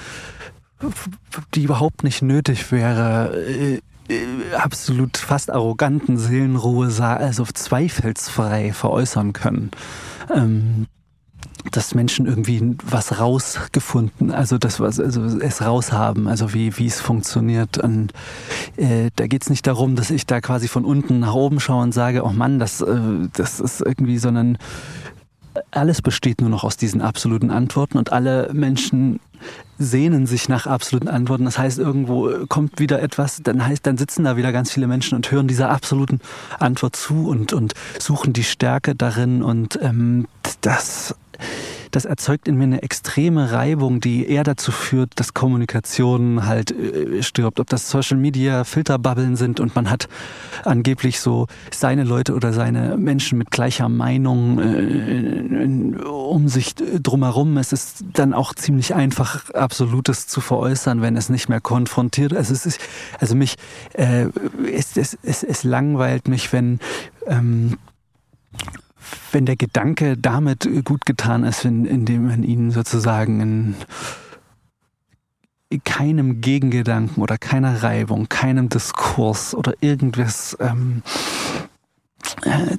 B: die überhaupt nicht nötig wäre, äh, äh absolut fast arroganten Seelenruhe, also zweifelsfrei veräußern können. Ähm, dass Menschen irgendwie was rausgefunden, also das was, also es raushaben, also wie wie es funktioniert. Und äh, da geht's nicht darum, dass ich da quasi von unten nach oben schaue und sage, oh Mann, das äh, das ist irgendwie, sondern alles besteht nur noch aus diesen absoluten Antworten und alle Menschen sehnen sich nach absoluten Antworten. Das heißt, irgendwo kommt wieder etwas, dann heißt, dann sitzen da wieder ganz viele Menschen und hören dieser absoluten Antwort zu und, und suchen die Stärke darin und ähm, das das erzeugt in mir eine extreme Reibung, die eher dazu führt, dass Kommunikation halt äh, stirbt. Ob das Social Media Filterbubbeln sind und man hat angeblich so seine Leute oder seine Menschen mit gleicher Meinung äh, um sich drumherum. Es ist dann auch ziemlich einfach, Absolutes zu veräußern, wenn es nicht mehr konfrontiert. Also ist, also mich, äh, es, es, es, es langweilt mich, wenn ähm, wenn der Gedanke damit gut getan ist, indem man ihn sozusagen in keinem Gegengedanken oder keiner Reibung, keinem Diskurs oder irgendwas ähm, äh,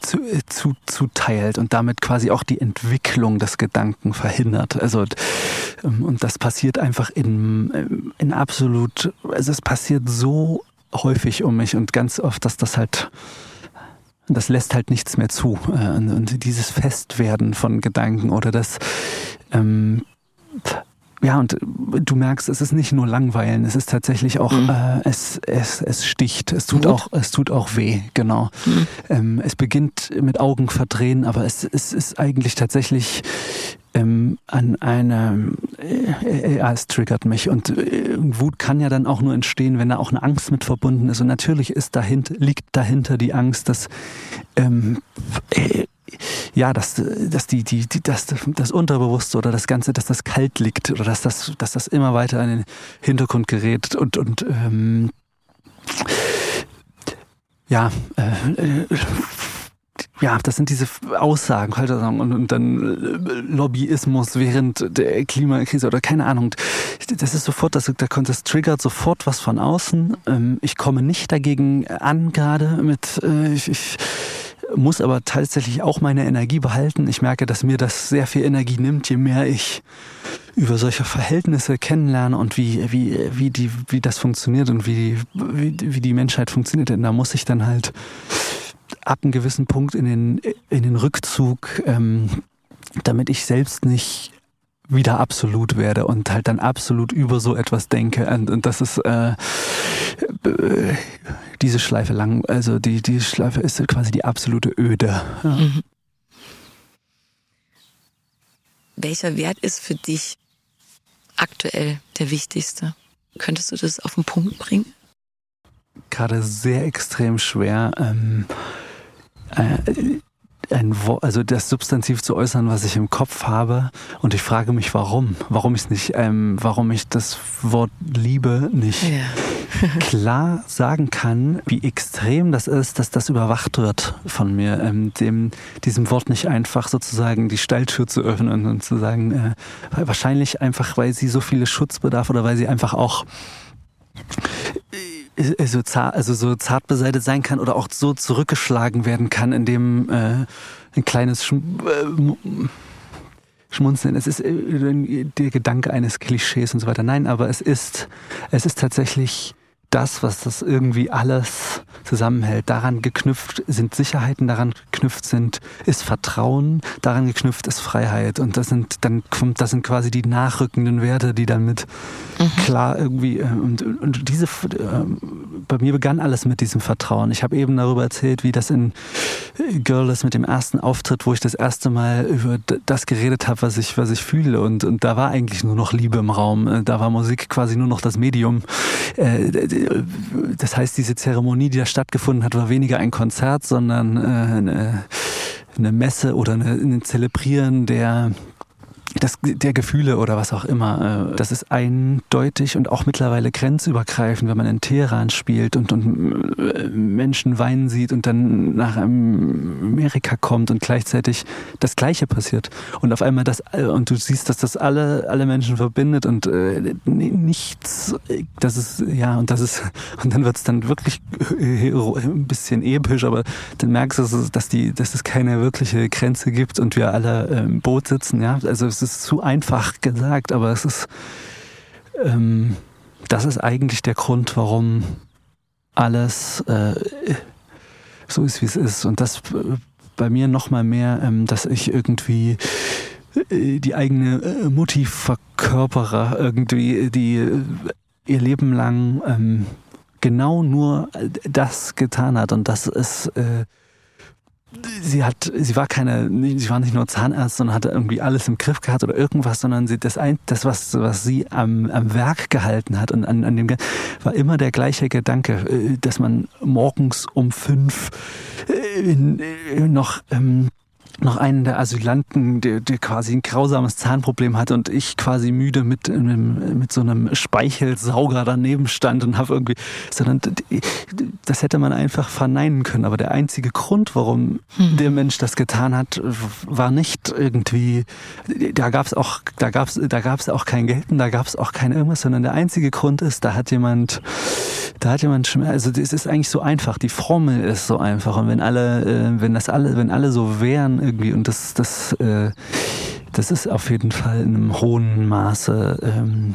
B: zu, zu, zuteilt und damit quasi auch die Entwicklung des Gedanken verhindert. Also ähm, und das passiert einfach in, in absolut, also es passiert so häufig um mich und ganz oft, dass das halt und das lässt halt nichts mehr zu. Äh, und dieses Festwerden von Gedanken oder das, ähm, ja, und du merkst, es ist nicht nur Langweilen, es ist tatsächlich auch, mhm. äh, es, es, es sticht, es tut auch, es tut auch weh, genau. Mhm. Ähm, es beginnt mit Augen verdrehen, aber es, es ist eigentlich tatsächlich ähm, an einer, äh, ja, es triggert mich. Und äh, Wut kann ja dann auch nur entstehen, wenn da auch eine Angst mit verbunden ist. Und natürlich ist dahinter, liegt dahinter die Angst, dass ähm, äh, ja, dass, dass die, die, die, dass das Unterbewusste oder das Ganze, dass das kalt liegt oder dass das, dass das immer weiter in den Hintergrund gerät und, und ähm, ja, äh, ja, das sind diese Aussagen halt und, und dann äh, Lobbyismus während der Klimakrise oder keine Ahnung. Das ist sofort, das, das triggert sofort was von außen. Ähm, ich komme nicht dagegen an gerade mit, äh, ich, ich muss aber tatsächlich auch meine Energie behalten. Ich merke, dass mir das sehr viel Energie nimmt, je mehr ich über solche Verhältnisse kennenlerne und wie, wie, wie, die, wie das funktioniert und wie, wie, wie die Menschheit funktioniert. Denn da muss ich dann halt ab einem gewissen Punkt in den, in den Rückzug, ähm, damit ich selbst nicht wieder absolut werde und halt dann absolut über so etwas denke. Und, und das ist äh, diese Schleife lang, also die, die Schleife ist quasi die absolute Öde. Ja. Mhm.
A: Welcher Wert ist für dich aktuell der wichtigste? Könntest du das auf den Punkt bringen?
B: Gerade sehr extrem schwer. Ähm, äh, ein also das Substantiv zu äußern, was ich im Kopf habe. Und ich frage mich, warum? Warum ich nicht, ähm, warum ich das Wort Liebe nicht ja. [laughs] klar sagen kann, wie extrem das ist, dass das überwacht wird von mir, ähm, dem, diesem Wort nicht einfach sozusagen die Stalltür zu öffnen und zu sagen, äh, wahrscheinlich einfach, weil sie so viele Schutz bedarf oder weil sie einfach auch so zart, also so zart beseitigt sein kann oder auch so zurückgeschlagen werden kann, indem äh, ein kleines Schm äh, Schmunzeln. Es ist äh, der Gedanke eines Klischees und so weiter. Nein, aber es ist, es ist tatsächlich das, was das irgendwie alles zusammenhält. Daran geknüpft sind Sicherheiten, daran geknüpft sind, ist Vertrauen, daran geknüpft ist Freiheit. Und das sind, dann kommt, das sind quasi die nachrückenden Werte, die dann mit mhm. klar irgendwie, äh, und, und diese, äh, bei mir begann alles mit diesem Vertrauen. Ich habe eben darüber erzählt, wie das in Girl ist mit dem ersten Auftritt, wo ich das erste Mal über das geredet habe, was ich, was ich fühle. Und, und da war eigentlich nur noch Liebe im Raum. Äh, da war Musik quasi nur noch das Medium das heißt, diese Zeremonie, die da stattgefunden hat, war weniger ein Konzert, sondern äh, eine, eine Messe oder ein Zelebrieren der das, der Gefühle oder was auch immer. Äh, das ist eindeutig und auch mittlerweile grenzübergreifend, wenn man in Teheran spielt und, und äh, Menschen weinen sieht und dann nach Amerika kommt und gleichzeitig das Gleiche passiert. Und auf einmal das, äh, und du siehst, dass das alle, alle Menschen verbindet und äh, nichts, das ist, ja, und das ist, [laughs] und dann wird es dann wirklich ein bisschen episch, aber dann merkst du, dass die, dass es keine wirkliche Grenze gibt und wir alle im Boot sitzen, ja. Also es ist zu einfach gesagt, aber es ist, ähm, das ist eigentlich der Grund, warum alles äh, so ist, wie es ist. Und das äh, bei mir noch mal mehr, ähm, dass ich irgendwie äh, die eigene äh, Mutti verkörpere, irgendwie, die ihr Leben lang ähm, genau nur das getan hat. Und das ist sie hat, sie war keine, sie war nicht nur Zahnärztin und hatte irgendwie alles im Griff gehabt oder irgendwas, sondern sie, das, ein, das was, was sie am, am Werk gehalten hat und an, an dem, war immer der gleiche Gedanke, äh, dass man morgens um fünf äh, noch, ähm, noch einen der Asylanten, der, der quasi ein grausames Zahnproblem hatte und ich quasi müde mit, mit so einem Speichelsauger daneben stand und habe irgendwie, sondern das hätte man einfach verneinen können. Aber der einzige Grund, warum hm. der Mensch das getan hat, war nicht irgendwie, da gab es auch, da gab's, da gab's auch kein Geld und da gab es auch kein irgendwas, sondern der einzige Grund ist, da hat jemand, da hat jemand Schmerz, also es ist eigentlich so einfach, die Formel ist so einfach und wenn alle, äh, wenn das alle, wenn alle so wären irgendwie. Und das, das, äh, das ist auf jeden Fall in einem hohen Maße ähm,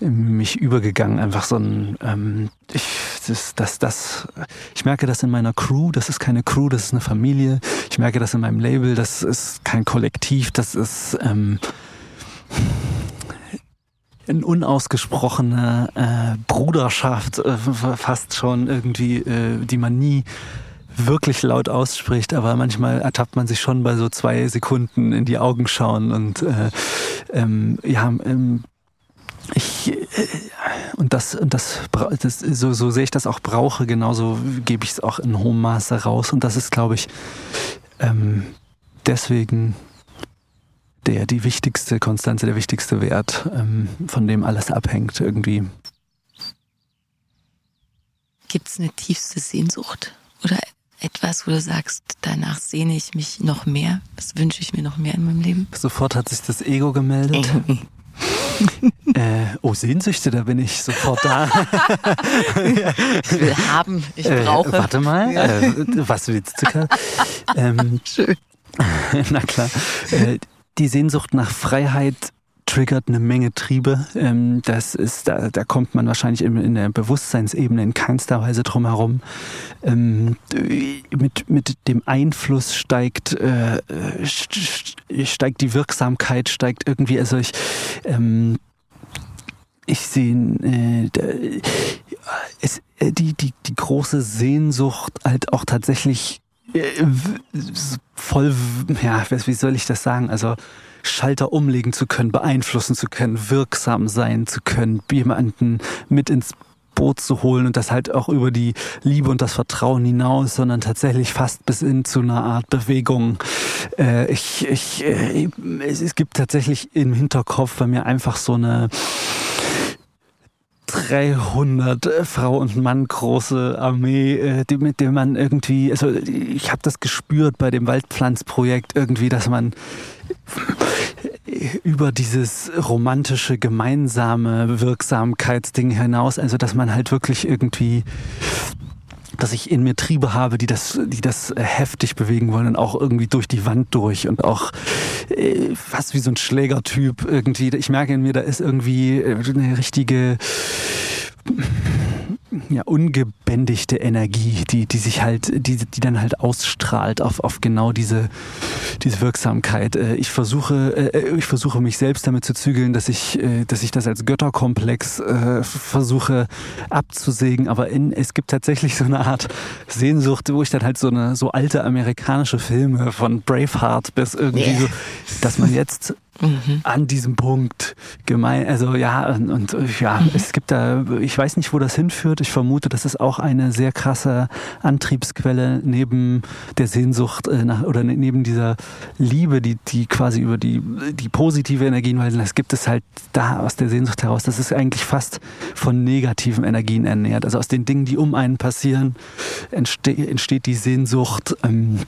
B: mich übergegangen, einfach so ein, ähm, ich, das, das, das, ich merke das in meiner Crew, das ist keine Crew, das ist eine Familie. Ich merke das in meinem Label, das ist kein Kollektiv, das ist ähm, eine unausgesprochene äh, Bruderschaft, äh, fast schon irgendwie, äh, die man nie wirklich laut ausspricht, aber manchmal ertappt man sich schon bei so zwei Sekunden in die Augen schauen und äh, ähm, ja, ähm, ich äh, und das und das, das so, so sehe ich das auch brauche, genauso gebe ich es auch in hohem Maße raus und das ist, glaube ich, ähm, deswegen der die wichtigste Konstanze, der wichtigste Wert, ähm, von dem alles abhängt irgendwie.
A: Gibt es eine tiefste Sehnsucht oder etwas, wo du sagst, danach sehne ich mich noch mehr? Das wünsche ich mir noch mehr in meinem Leben?
B: Sofort hat sich das Ego gemeldet. [laughs] äh, oh, Sehnsüchte, da bin ich sofort da. [laughs]
A: ich will haben, ich brauche.
B: Äh, warte mal, ja. äh, was willst du? [laughs] Ähm,
A: Schön.
B: na klar. Äh, die Sehnsucht nach Freiheit triggert eine Menge Triebe. Ähm, das ist, da, da kommt man wahrscheinlich in, der Bewusstseinsebene in keinster Weise drum herum. Ähm, mit, mit dem Einfluss steigt, äh, steigt die Wirksamkeit, steigt irgendwie, also ich, ähm, ich sehe, äh, es, äh, die, die, die große Sehnsucht halt auch tatsächlich voll, ja, wie soll ich das sagen? Also Schalter umlegen zu können, beeinflussen zu können, wirksam sein zu können, jemanden mit ins Boot zu holen und das halt auch über die Liebe und das Vertrauen hinaus, sondern tatsächlich fast bis hin zu einer Art Bewegung. Äh, ich, ich, äh, es gibt tatsächlich im Hinterkopf bei mir einfach so eine 300 äh, Frau und Mann große Armee, äh, die, mit der man irgendwie, also ich habe das gespürt bei dem Waldpflanzprojekt irgendwie, dass man [laughs] über dieses romantische, gemeinsame Wirksamkeitsding hinaus, also dass man halt wirklich irgendwie dass ich in mir Triebe habe, die das, die das heftig bewegen wollen und auch irgendwie durch die Wand durch und auch äh, fast wie so ein Schlägertyp irgendwie. Ich merke in mir, da ist irgendwie äh, eine richtige ja, ungebändigte Energie, die, die sich halt, die, die dann halt ausstrahlt auf, auf genau diese, diese Wirksamkeit. Äh, ich versuche, äh, ich versuche mich selbst damit zu zügeln, dass ich, äh, dass ich das als Götterkomplex versuche abzusägen, aber in, es gibt tatsächlich so eine Art Sehnsucht, wo ich dann halt so eine, so alte amerikanische Filme von Braveheart bis irgendwie yeah. so, dass man jetzt mhm. an diesem Punkt gemein, also ja, und, und ja, mhm. es gibt da, ich weiß nicht, wo das hinführt. Ich vermute, das ist auch eine sehr krasse Antriebsquelle neben der Sehnsucht äh, nach, oder ne, neben dieser Liebe, die, die quasi über die, die positive Energien, weil das gibt es halt da aus der Sehnsucht heraus. Das ist eigentlich fast von negativen Energien ernährt. Also aus den Dingen, die um einen passieren, entste entsteht die Sehnsucht. Ähm,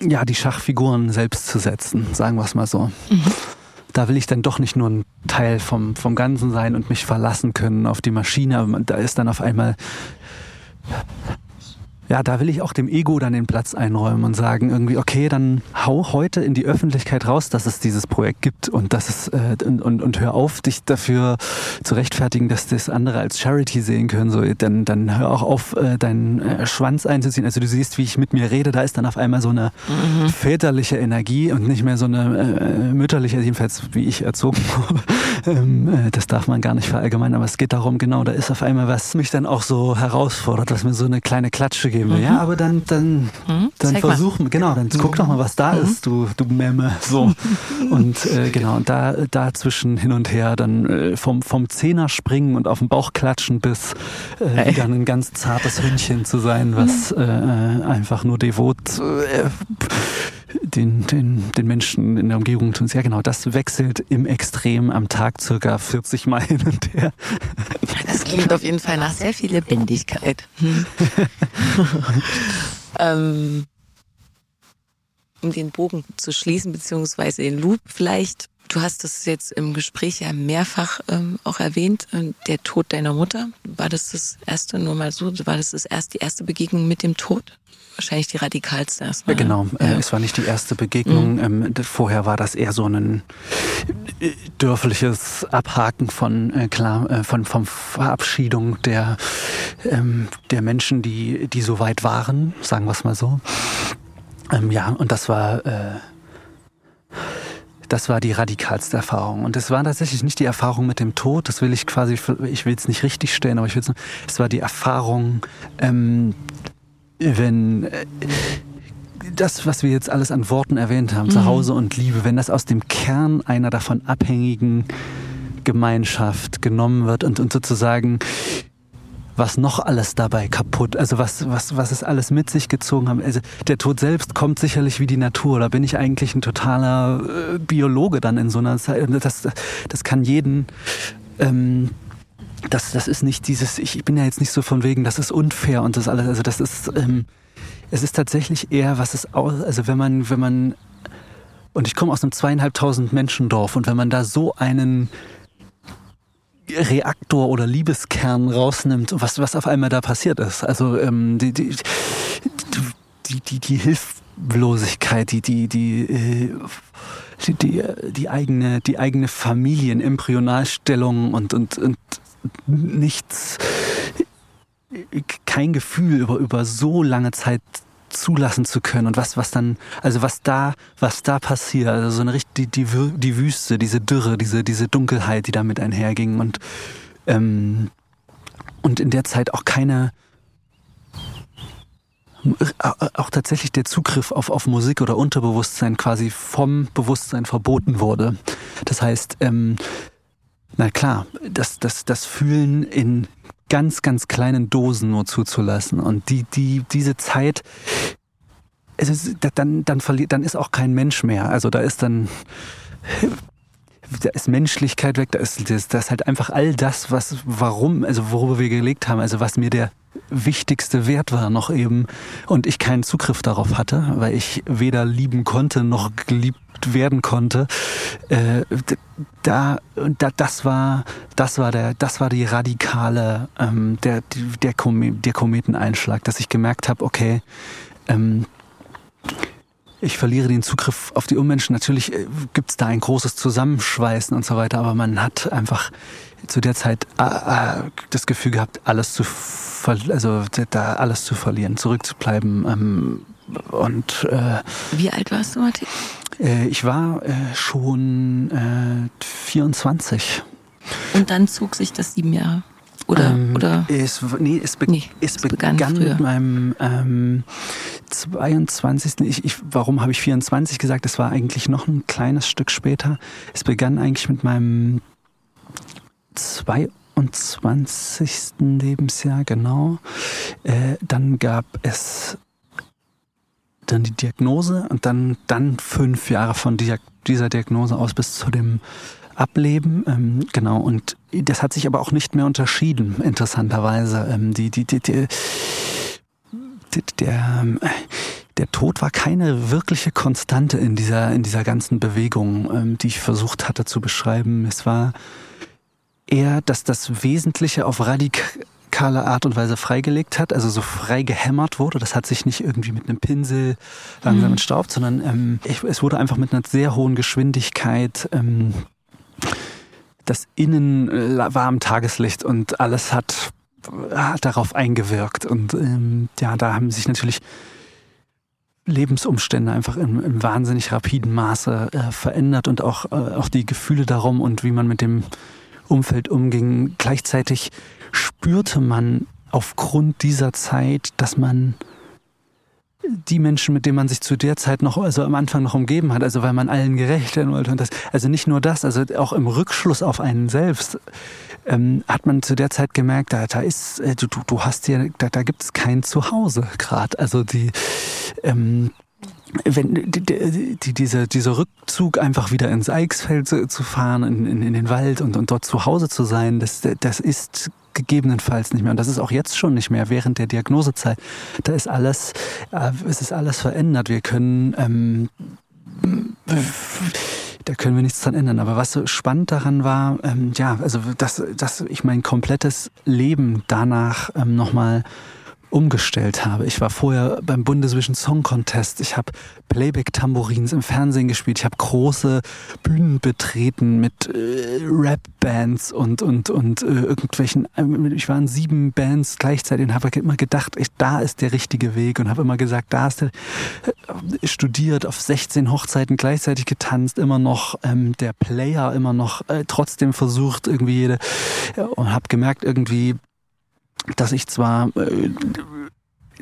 B: ja, die Schachfiguren selbst zu setzen, sagen wir es mal so. Mhm. Da will ich dann doch nicht nur ein Teil vom, vom Ganzen sein und mich verlassen können auf die Maschine, da ist dann auf einmal ja, da will ich auch dem Ego dann den Platz einräumen und sagen irgendwie, okay, dann hau heute in die Öffentlichkeit raus, dass es dieses Projekt gibt und dass es äh, und, und, und hör auf, dich dafür zu rechtfertigen, dass das andere als Charity sehen können. So, dann, dann hör auch auf, äh, deinen äh, Schwanz einzuziehen. Also du siehst, wie ich mit mir rede, da ist dann auf einmal so eine mhm. väterliche Energie und nicht mehr so eine äh, mütterliche, jedenfalls wie ich erzogen [laughs] wurde. ähm, äh, das darf man gar nicht verallgemeinern, aber es geht darum, genau, da ist auf einmal was mich dann auch so herausfordert, was mir so eine kleine Klatsche gibt geben will. Mhm. Ja, aber dann, dann, mhm. dann versuch, mal. genau, dann guck doch mal, was da mhm. ist, du, du Memme. So. [laughs] und äh, genau, und da dazwischen hin und her dann äh, vom, vom Zehner springen und auf den Bauch klatschen bis äh, wieder ein ganz zartes Hündchen zu sein, was mhm. äh, einfach nur devot äh, den, den, den Menschen in der Umgebung tun. Ja, genau, das wechselt im Extrem am Tag circa 40 Mal hin und her.
A: Das klingt auf jeden Fall nach sehr viel Lebendigkeit. Hm. [laughs] ähm, um den Bogen zu schließen, beziehungsweise den Loop vielleicht. Du hast es jetzt im Gespräch ja mehrfach ähm, auch erwähnt, äh, der Tod deiner Mutter. War das das erste, nur mal so, war das das erst die erste Begegnung mit dem Tod? Wahrscheinlich die radikalste erstmal.
B: Ja, genau, äh, ja. es war nicht die erste Begegnung. Mhm. Ähm, vorher war das eher so ein äh, dörfliches Abhaken von äh, klar von von Verabschiedung der ähm, der Menschen, die die so weit waren, sagen wir es mal so. Ähm, ja, und das war das war die radikalste Erfahrung. Und es war tatsächlich nicht die Erfahrung mit dem Tod, das will ich quasi, ich will es nicht richtig stellen, aber ich will es, es war die Erfahrung, ähm, wenn äh, das, was wir jetzt alles an Worten erwähnt haben, mhm. Zuhause und Liebe, wenn das aus dem Kern einer davon abhängigen Gemeinschaft genommen wird und, und sozusagen was noch alles dabei kaputt, also was, was, was es alles mit sich gezogen haben. Also der Tod selbst kommt sicherlich wie die Natur. Da bin ich eigentlich ein totaler äh, Biologe dann in so einer Zeit. Das, das kann jeden ähm, das, das ist nicht dieses, ich bin ja jetzt nicht so von wegen, das ist unfair und das alles, also das ist, ähm, es ist tatsächlich eher, was es aus, also wenn man, wenn man, und ich komme aus einem zweieinhalbtausend Menschendorf und wenn man da so einen Reaktor oder Liebeskern rausnimmt, was, was auf einmal da passiert ist. Also ähm, die, die, die, die, die Hilflosigkeit, die, die, die, äh, die, die, die, eigene, die eigene Familienembryonalstellung und, und, und nichts, kein Gefühl über, über so lange Zeit zulassen zu können und was was dann also was da was da passiert also so eine richtig die, die, die Wüste diese Dürre diese diese Dunkelheit die damit einherging und ähm, und in der Zeit auch keine auch tatsächlich der Zugriff auf, auf Musik oder Unterbewusstsein quasi vom Bewusstsein verboten wurde. Das heißt, ähm, na klar, das, das, das Fühlen in ganz, ganz kleinen Dosen nur zuzulassen. Und die, die, diese Zeit, es ist, dann, dann dann ist auch kein Mensch mehr. Also da ist dann, da ist Menschlichkeit weg, da ist, das ist halt einfach all das, was, warum, also worüber wir gelegt haben, also was mir der wichtigste Wert war noch eben und ich keinen Zugriff darauf hatte, weil ich weder lieben konnte noch geliebt werden konnte. Äh, da, da, das war, das war der, das war die radikale, ähm, der, der, Komet, der Kometeneinschlag, dass ich gemerkt habe, okay, ähm, ich verliere den Zugriff auf die Ummenschen. Natürlich äh, gibt es da ein großes Zusammenschweißen und so weiter, aber man hat einfach zu der Zeit äh, äh, das Gefühl gehabt, alles zu also da alles zu verlieren, zurückzubleiben. Ähm, und äh,
A: wie alt warst du, Martin?
B: Äh, ich war äh, schon 24.
A: Und dann zog sich das sieben Jahre. Oder, ähm, oder?
B: Es, nee, es, be nee, es, es begann, begann mit meinem ähm, 22. Ich, ich, warum habe ich 24 gesagt? Es war eigentlich noch ein kleines Stück später. Es begann eigentlich mit meinem 22. Lebensjahr, genau. Äh, dann gab es dann die Diagnose und dann, dann fünf Jahre von dieser, dieser Diagnose aus bis zu dem Ableben. Ähm, genau, und das hat sich aber auch nicht mehr unterschieden, interessanterweise. Ähm, die, die, die, die, der, der Tod war keine wirkliche Konstante in dieser, in dieser ganzen Bewegung, ähm, die ich versucht hatte zu beschreiben. Es war eher, dass das Wesentliche auf radikale Art und Weise freigelegt hat, also so frei gehämmert wurde. Das hat sich nicht irgendwie mit einem Pinsel langsam mhm. entstaubt, sondern ähm, es wurde einfach mit einer sehr hohen Geschwindigkeit ähm, das Innen äh, war am Tageslicht und alles hat, hat darauf eingewirkt. Und ähm, ja, da haben sich natürlich Lebensumstände einfach in, in wahnsinnig rapiden Maße äh, verändert und auch, äh, auch die Gefühle darum und wie man mit dem Umfeld umging. Gleichzeitig spürte man aufgrund dieser Zeit, dass man die Menschen, mit denen man sich zu der Zeit noch, also am Anfang noch umgeben hat, also weil man allen gerecht werden wollte und das, also nicht nur das, also auch im Rückschluss auf einen selbst, ähm, hat man zu der Zeit gemerkt, da, da ist, äh, du, du hast hier, da, da gibt es kein Zuhause gerade. Also die, ähm, wenn die, die, diese, dieser Rückzug einfach wieder ins Eichsfeld zu, zu fahren, in, in, in, den Wald und, und dort zu Hause zu sein, das, das ist gegebenenfalls nicht mehr. Und das ist auch jetzt schon nicht mehr während der Diagnosezeit. Da ist alles, äh, es ist alles verändert. Wir können, ähm, da können wir nichts dran ändern. Aber was so spannend daran war, ähm, ja, also dass, dass ich mein komplettes Leben danach ähm, nochmal umgestellt habe. Ich war vorher beim Bundesvision Song Contest. Ich habe Playback-Tambourins im Fernsehen gespielt. Ich habe große Bühnen betreten mit äh, Rap-Bands und, und, und äh, irgendwelchen, äh, ich war in sieben Bands gleichzeitig und habe immer gedacht, ich, da ist der richtige Weg und habe immer gesagt, da ist der, äh, studiert, auf 16 Hochzeiten gleichzeitig getanzt, immer noch ähm, der Player, immer noch äh, trotzdem versucht irgendwie jede und habe gemerkt irgendwie, dass ich zwar äh,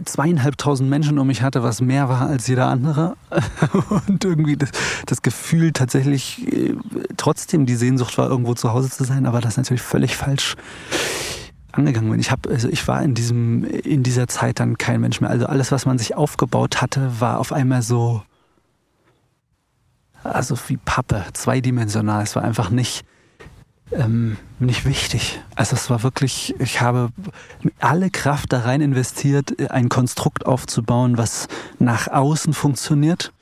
B: zweieinhalbtausend Menschen um mich hatte, was mehr war als jeder andere. [laughs] Und irgendwie das, das Gefühl tatsächlich äh, trotzdem die Sehnsucht war, irgendwo zu Hause zu sein, aber das natürlich völlig falsch angegangen bin. Ich habe, also ich war in diesem, in dieser Zeit dann kein Mensch mehr. Also alles, was man sich aufgebaut hatte, war auf einmal so, also wie Pappe, zweidimensional. Es war einfach nicht, ähm, nicht wichtig. Also es war wirklich, ich habe alle Kraft da rein investiert, ein Konstrukt aufzubauen, was nach außen funktioniert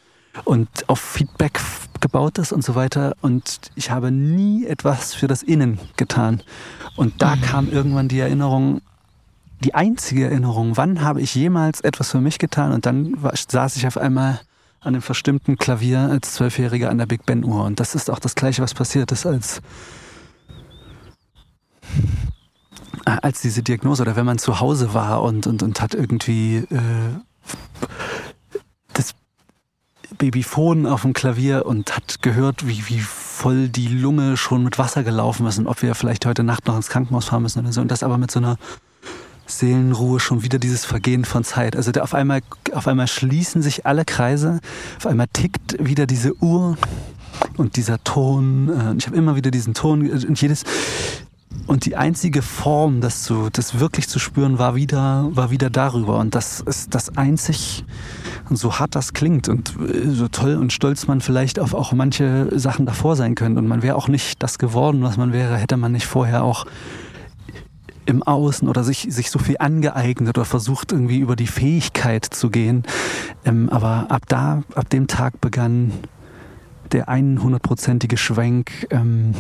B: und auf Feedback gebaut ist und so weiter. Und ich habe nie etwas für das Innen getan. Und da mhm. kam irgendwann die Erinnerung, die einzige Erinnerung, wann habe ich jemals etwas für mich getan? Und dann war, saß ich auf einmal an dem verstimmten Klavier als Zwölfjähriger an der Big Ben Uhr. Und das ist auch das Gleiche, was passiert ist, als als diese Diagnose oder wenn man zu Hause war und, und, und hat irgendwie äh, das Babyphon auf dem Klavier und hat gehört, wie, wie voll die Lunge schon mit Wasser gelaufen ist und ob wir vielleicht heute Nacht noch ins Krankenhaus fahren müssen oder so. Und das aber mit so einer Seelenruhe schon wieder dieses Vergehen von Zeit. Also auf einmal, auf einmal schließen sich alle Kreise, auf einmal tickt wieder diese Uhr und dieser Ton. Äh, ich habe immer wieder diesen Ton und jedes, und die einzige Form, das zu, das wirklich zu spüren, war wieder, war wieder darüber. Und das ist das einzig, so hart das klingt und äh, so toll und stolz man vielleicht auf auch manche Sachen davor sein könnte. Und man wäre auch nicht das geworden, was man wäre, hätte man nicht vorher auch im Außen oder sich, sich so viel angeeignet oder versucht irgendwie über die Fähigkeit zu gehen. Ähm, aber ab da, ab dem Tag begann der 100-prozentige Schwenk, ähm,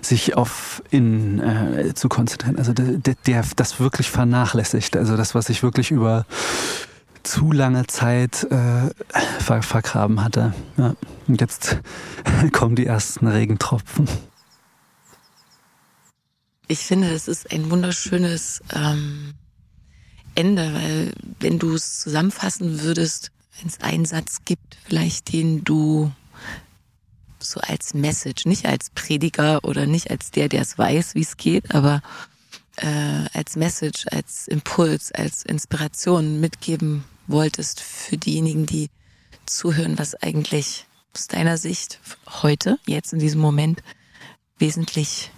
B: sich auf in äh, zu konzentrieren. Also der, der das wirklich vernachlässigt. Also das, was ich wirklich über zu lange Zeit äh, ver vergraben hatte. Ja. Und jetzt [laughs] kommen die ersten Regentropfen.
A: Ich finde, das ist ein wunderschönes ähm, Ende, weil wenn du es zusammenfassen würdest, wenn es einen Satz gibt, vielleicht den du so als Message, nicht als Prediger oder nicht als der, der es weiß, wie es geht, aber äh, als Message, als Impuls, als Inspiration mitgeben wolltest für diejenigen, die zuhören, was eigentlich aus deiner Sicht heute, jetzt in diesem Moment, wesentlich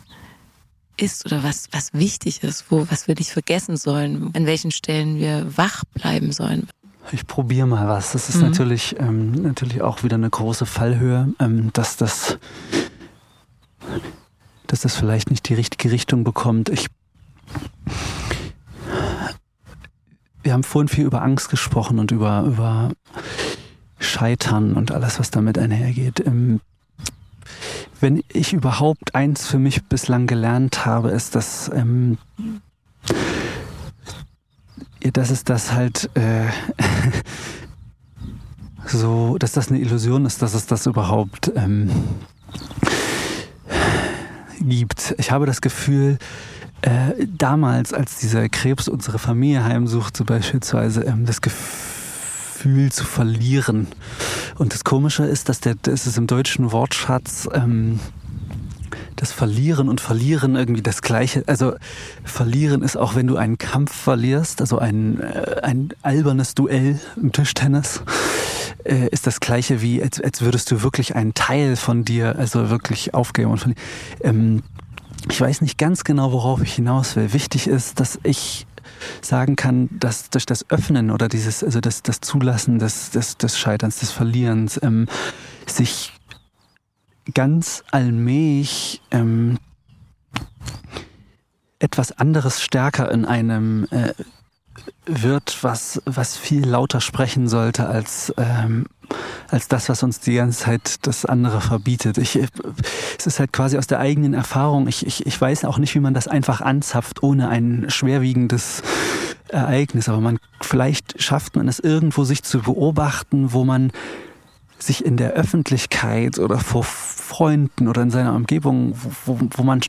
A: ist oder was, was wichtig ist, wo, was wir nicht vergessen sollen, an welchen Stellen wir wach bleiben sollen.
B: Ich probiere mal was. Das ist mhm. natürlich, ähm, natürlich auch wieder eine große Fallhöhe, ähm, dass das dass das vielleicht nicht die richtige Richtung bekommt. Ich wir haben vorhin viel über Angst gesprochen und über, über Scheitern und alles, was damit einhergeht. Ähm, wenn ich überhaupt eins für mich bislang gelernt habe, ist, dass ähm, dass es das halt äh, [laughs] so, dass das eine Illusion ist, dass es das überhaupt ähm, gibt. Ich habe das Gefühl, äh, damals, als dieser Krebs unsere Familie heimsuchte, beispielsweise, ähm, das Gefühl zu verlieren. Und das Komische ist, dass der, das ist im deutschen Wortschatz ähm, das Verlieren und Verlieren irgendwie das Gleiche. Also Verlieren ist auch, wenn du einen Kampf verlierst, also ein, äh, ein albernes Duell im Tischtennis, äh, ist das Gleiche wie, als, als würdest du wirklich einen Teil von dir, also wirklich aufgeben und verlieren. Ähm, ich weiß nicht ganz genau, worauf ich hinaus will. Wichtig ist, dass ich sagen kann, dass durch das Öffnen oder dieses, also das, das Zulassen des, des, des Scheiterns, des Verlierens, ähm, sich ganz allmählich ähm, etwas anderes stärker in einem äh, wird, was, was viel lauter sprechen sollte als, ähm, als das, was uns die ganze Zeit das andere verbietet. Ich, es ist halt quasi aus der eigenen Erfahrung. Ich, ich, ich weiß auch nicht, wie man das einfach anzapft, ohne ein schwerwiegendes Ereignis. Aber man, vielleicht schafft man es irgendwo, sich zu beobachten, wo man sich in der Öffentlichkeit oder vor Freunden oder in seiner Umgebung, wo, wo man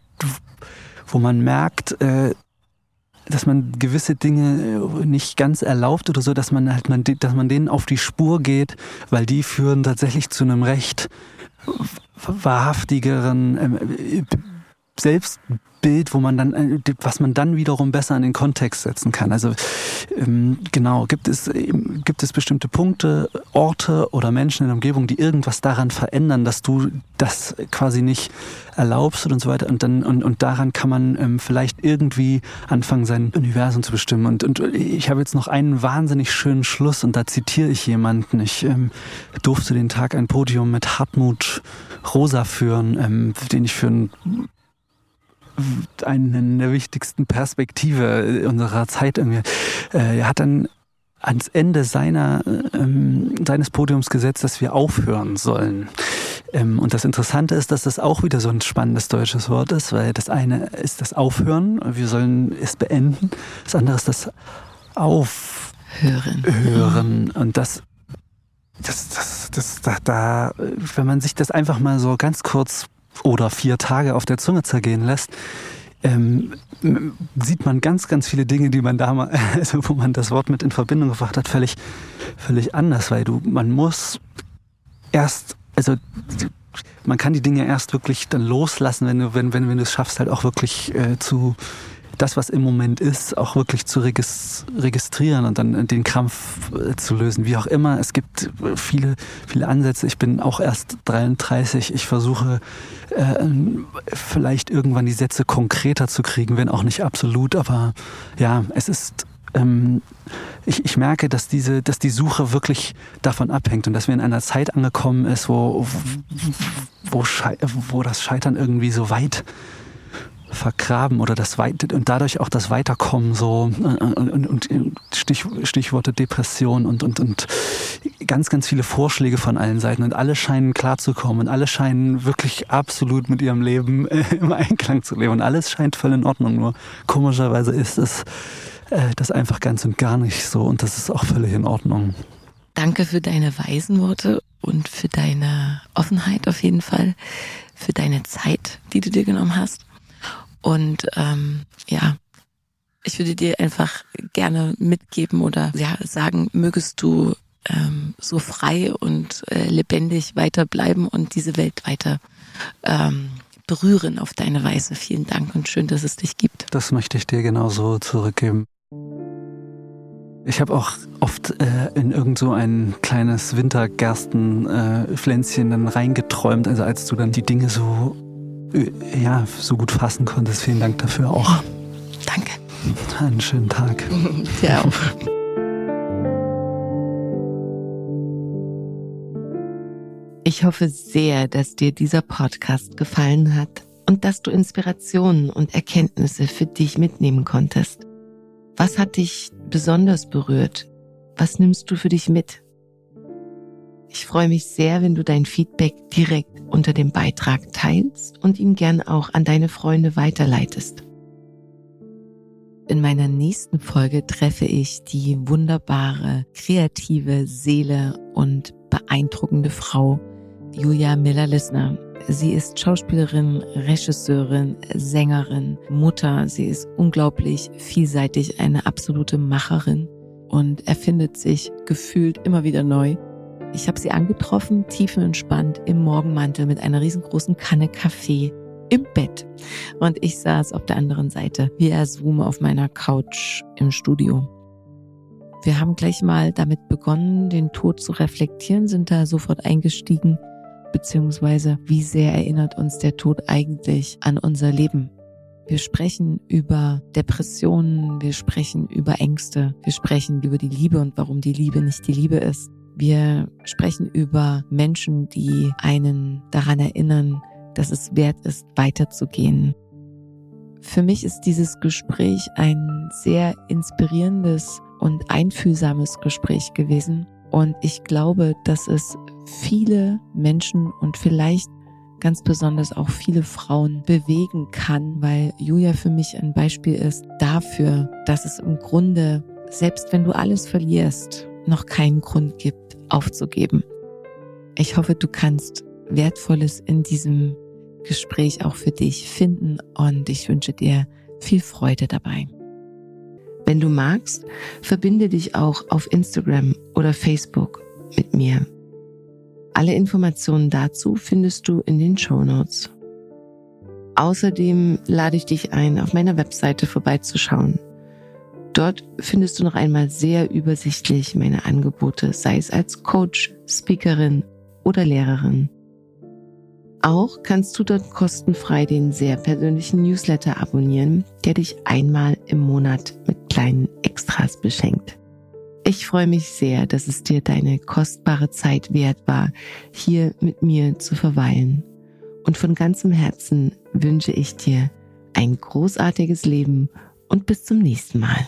B: wo man merkt, äh, dass man gewisse Dinge äh, nicht ganz erlaubt oder so, dass man halt man, dass man denen auf die Spur geht, weil die führen tatsächlich zu einem recht wahrhaftigeren ähm, Selbstbild, wo man dann, äh, was man dann wiederum besser in den Kontext setzen kann. Also ähm, genau, gibt es, gibt es bestimmte Punkte, Orte oder Menschen in der Umgebung, die irgendwas daran verändern, dass du das quasi nicht erlaubst und so weiter. Und dann und, und daran kann man ähm, vielleicht irgendwie anfangen, sein Universum zu bestimmen. Und, und ich habe jetzt noch einen wahnsinnig schönen Schluss und da zitiere ich jemanden. Ich ähm, durfte den Tag ein Podium mit Hartmut Rosa führen, ähm, den ich für einen eine der wichtigsten Perspektive unserer Zeit irgendwie. Äh, er hat dann ans Ende seiner, ähm, seines Podiums gesetzt, dass wir aufhören sollen. Ähm, und das Interessante ist, dass das auch wieder so ein spannendes deutsches Wort ist, weil das eine ist das Aufhören, wir sollen es beenden. Das andere ist das Aufhören. Hören. Und das, das, das, das, da, da, wenn man sich das einfach mal so ganz kurz oder vier Tage auf der Zunge zergehen lässt, ähm, sieht man ganz, ganz viele Dinge, die man damals, [laughs] also wo man das Wort mit in Verbindung gebracht hat, völlig, völlig anders, weil du, man muss erst, also man kann die Dinge erst wirklich dann loslassen, wenn du, wenn, wenn, wenn du es schaffst, halt auch wirklich äh, zu das, was im Moment ist, auch wirklich zu registrieren und dann den Krampf äh, zu lösen. Wie auch immer, es gibt äh, viele, viele Ansätze. Ich bin auch erst 33. Ich versuche äh, vielleicht irgendwann die Sätze konkreter zu kriegen, wenn auch nicht absolut. Aber ja, es ist ähm, ich, ich merke, dass diese, dass die Suche wirklich davon abhängt und dass wir in einer Zeit angekommen ist, wo, wo, wo, wo das Scheitern irgendwie so weit vergraben oder das Weit und dadurch auch das Weiterkommen so äh, und, und, und Stich, Stichworte Depression und, und, und ganz, ganz viele Vorschläge von allen Seiten und alle scheinen klarzukommen und alle scheinen wirklich absolut mit ihrem Leben äh, im Einklang zu leben und alles scheint voll in Ordnung. Nur komischerweise ist es äh, das einfach ganz und gar nicht so und das ist auch völlig in Ordnung.
A: Danke für deine weisen Worte und für deine Offenheit auf jeden Fall, für deine Zeit, die du dir genommen hast. Und ähm, ja, ich würde dir einfach gerne mitgeben oder ja sagen, mögest du ähm, so frei und äh, lebendig weiterbleiben und diese Welt weiter ähm, berühren auf deine Weise. Vielen Dank und schön, dass es dich gibt.
B: Das möchte ich dir genauso zurückgeben. Ich habe auch oft äh, in irgend so ein kleines Wintergerstenpflänzchen äh, dann reingeträumt, also als du dann die Dinge so ja, so gut fassen konntest. Vielen Dank dafür auch.
A: Danke.
B: Einen schönen Tag. [laughs]
A: Auch. Ich hoffe sehr, dass dir dieser Podcast gefallen hat und dass du Inspirationen und Erkenntnisse für dich mitnehmen konntest. Was hat dich besonders berührt? Was nimmst du für dich mit? Ich freue mich sehr, wenn du dein Feedback direkt unter dem Beitrag teilst und ihn gern auch an deine Freunde weiterleitest. In meiner nächsten Folge treffe ich die wunderbare, kreative Seele und beeindruckende Frau Julia Miller-Lissner. Sie ist Schauspielerin, Regisseurin, Sängerin, Mutter. Sie ist unglaublich vielseitig, eine absolute Macherin und erfindet sich gefühlt immer wieder neu. Ich habe sie angetroffen, tiefenentspannt im Morgenmantel mit einer riesengroßen Kanne Kaffee im Bett. Und ich saß auf der anderen Seite via Zoom auf meiner Couch im Studio. Wir haben gleich mal damit begonnen, den Tod zu reflektieren, sind da sofort eingestiegen, beziehungsweise wie sehr erinnert uns der Tod eigentlich an unser Leben. Wir sprechen über Depressionen, wir sprechen über Ängste, wir sprechen über die Liebe und warum die Liebe nicht die Liebe ist. Wir sprechen über Menschen, die einen daran erinnern, dass es wert ist, weiterzugehen. Für mich ist dieses Gespräch ein sehr inspirierendes und einfühlsames Gespräch gewesen. Und ich glaube, dass es viele Menschen und vielleicht ganz besonders auch viele Frauen bewegen kann, weil Julia für mich ein Beispiel ist dafür, dass es im Grunde, selbst wenn du alles verlierst, noch keinen Grund gibt, aufzugeben. Ich hoffe, du kannst Wertvolles in diesem Gespräch auch für dich finden und ich wünsche dir viel Freude dabei. Wenn du magst, verbinde dich auch auf Instagram oder Facebook mit mir. Alle Informationen dazu findest du in den Show Notes. Außerdem lade ich dich ein, auf meiner Webseite vorbeizuschauen Dort findest du noch einmal sehr übersichtlich meine Angebote, sei es als Coach, Speakerin oder Lehrerin. Auch kannst du dort kostenfrei den sehr persönlichen Newsletter abonnieren, der dich einmal im Monat mit kleinen Extras beschenkt. Ich freue mich sehr, dass es dir deine kostbare Zeit wert war, hier mit mir zu verweilen. Und von ganzem Herzen wünsche ich dir ein großartiges Leben und bis zum nächsten Mal.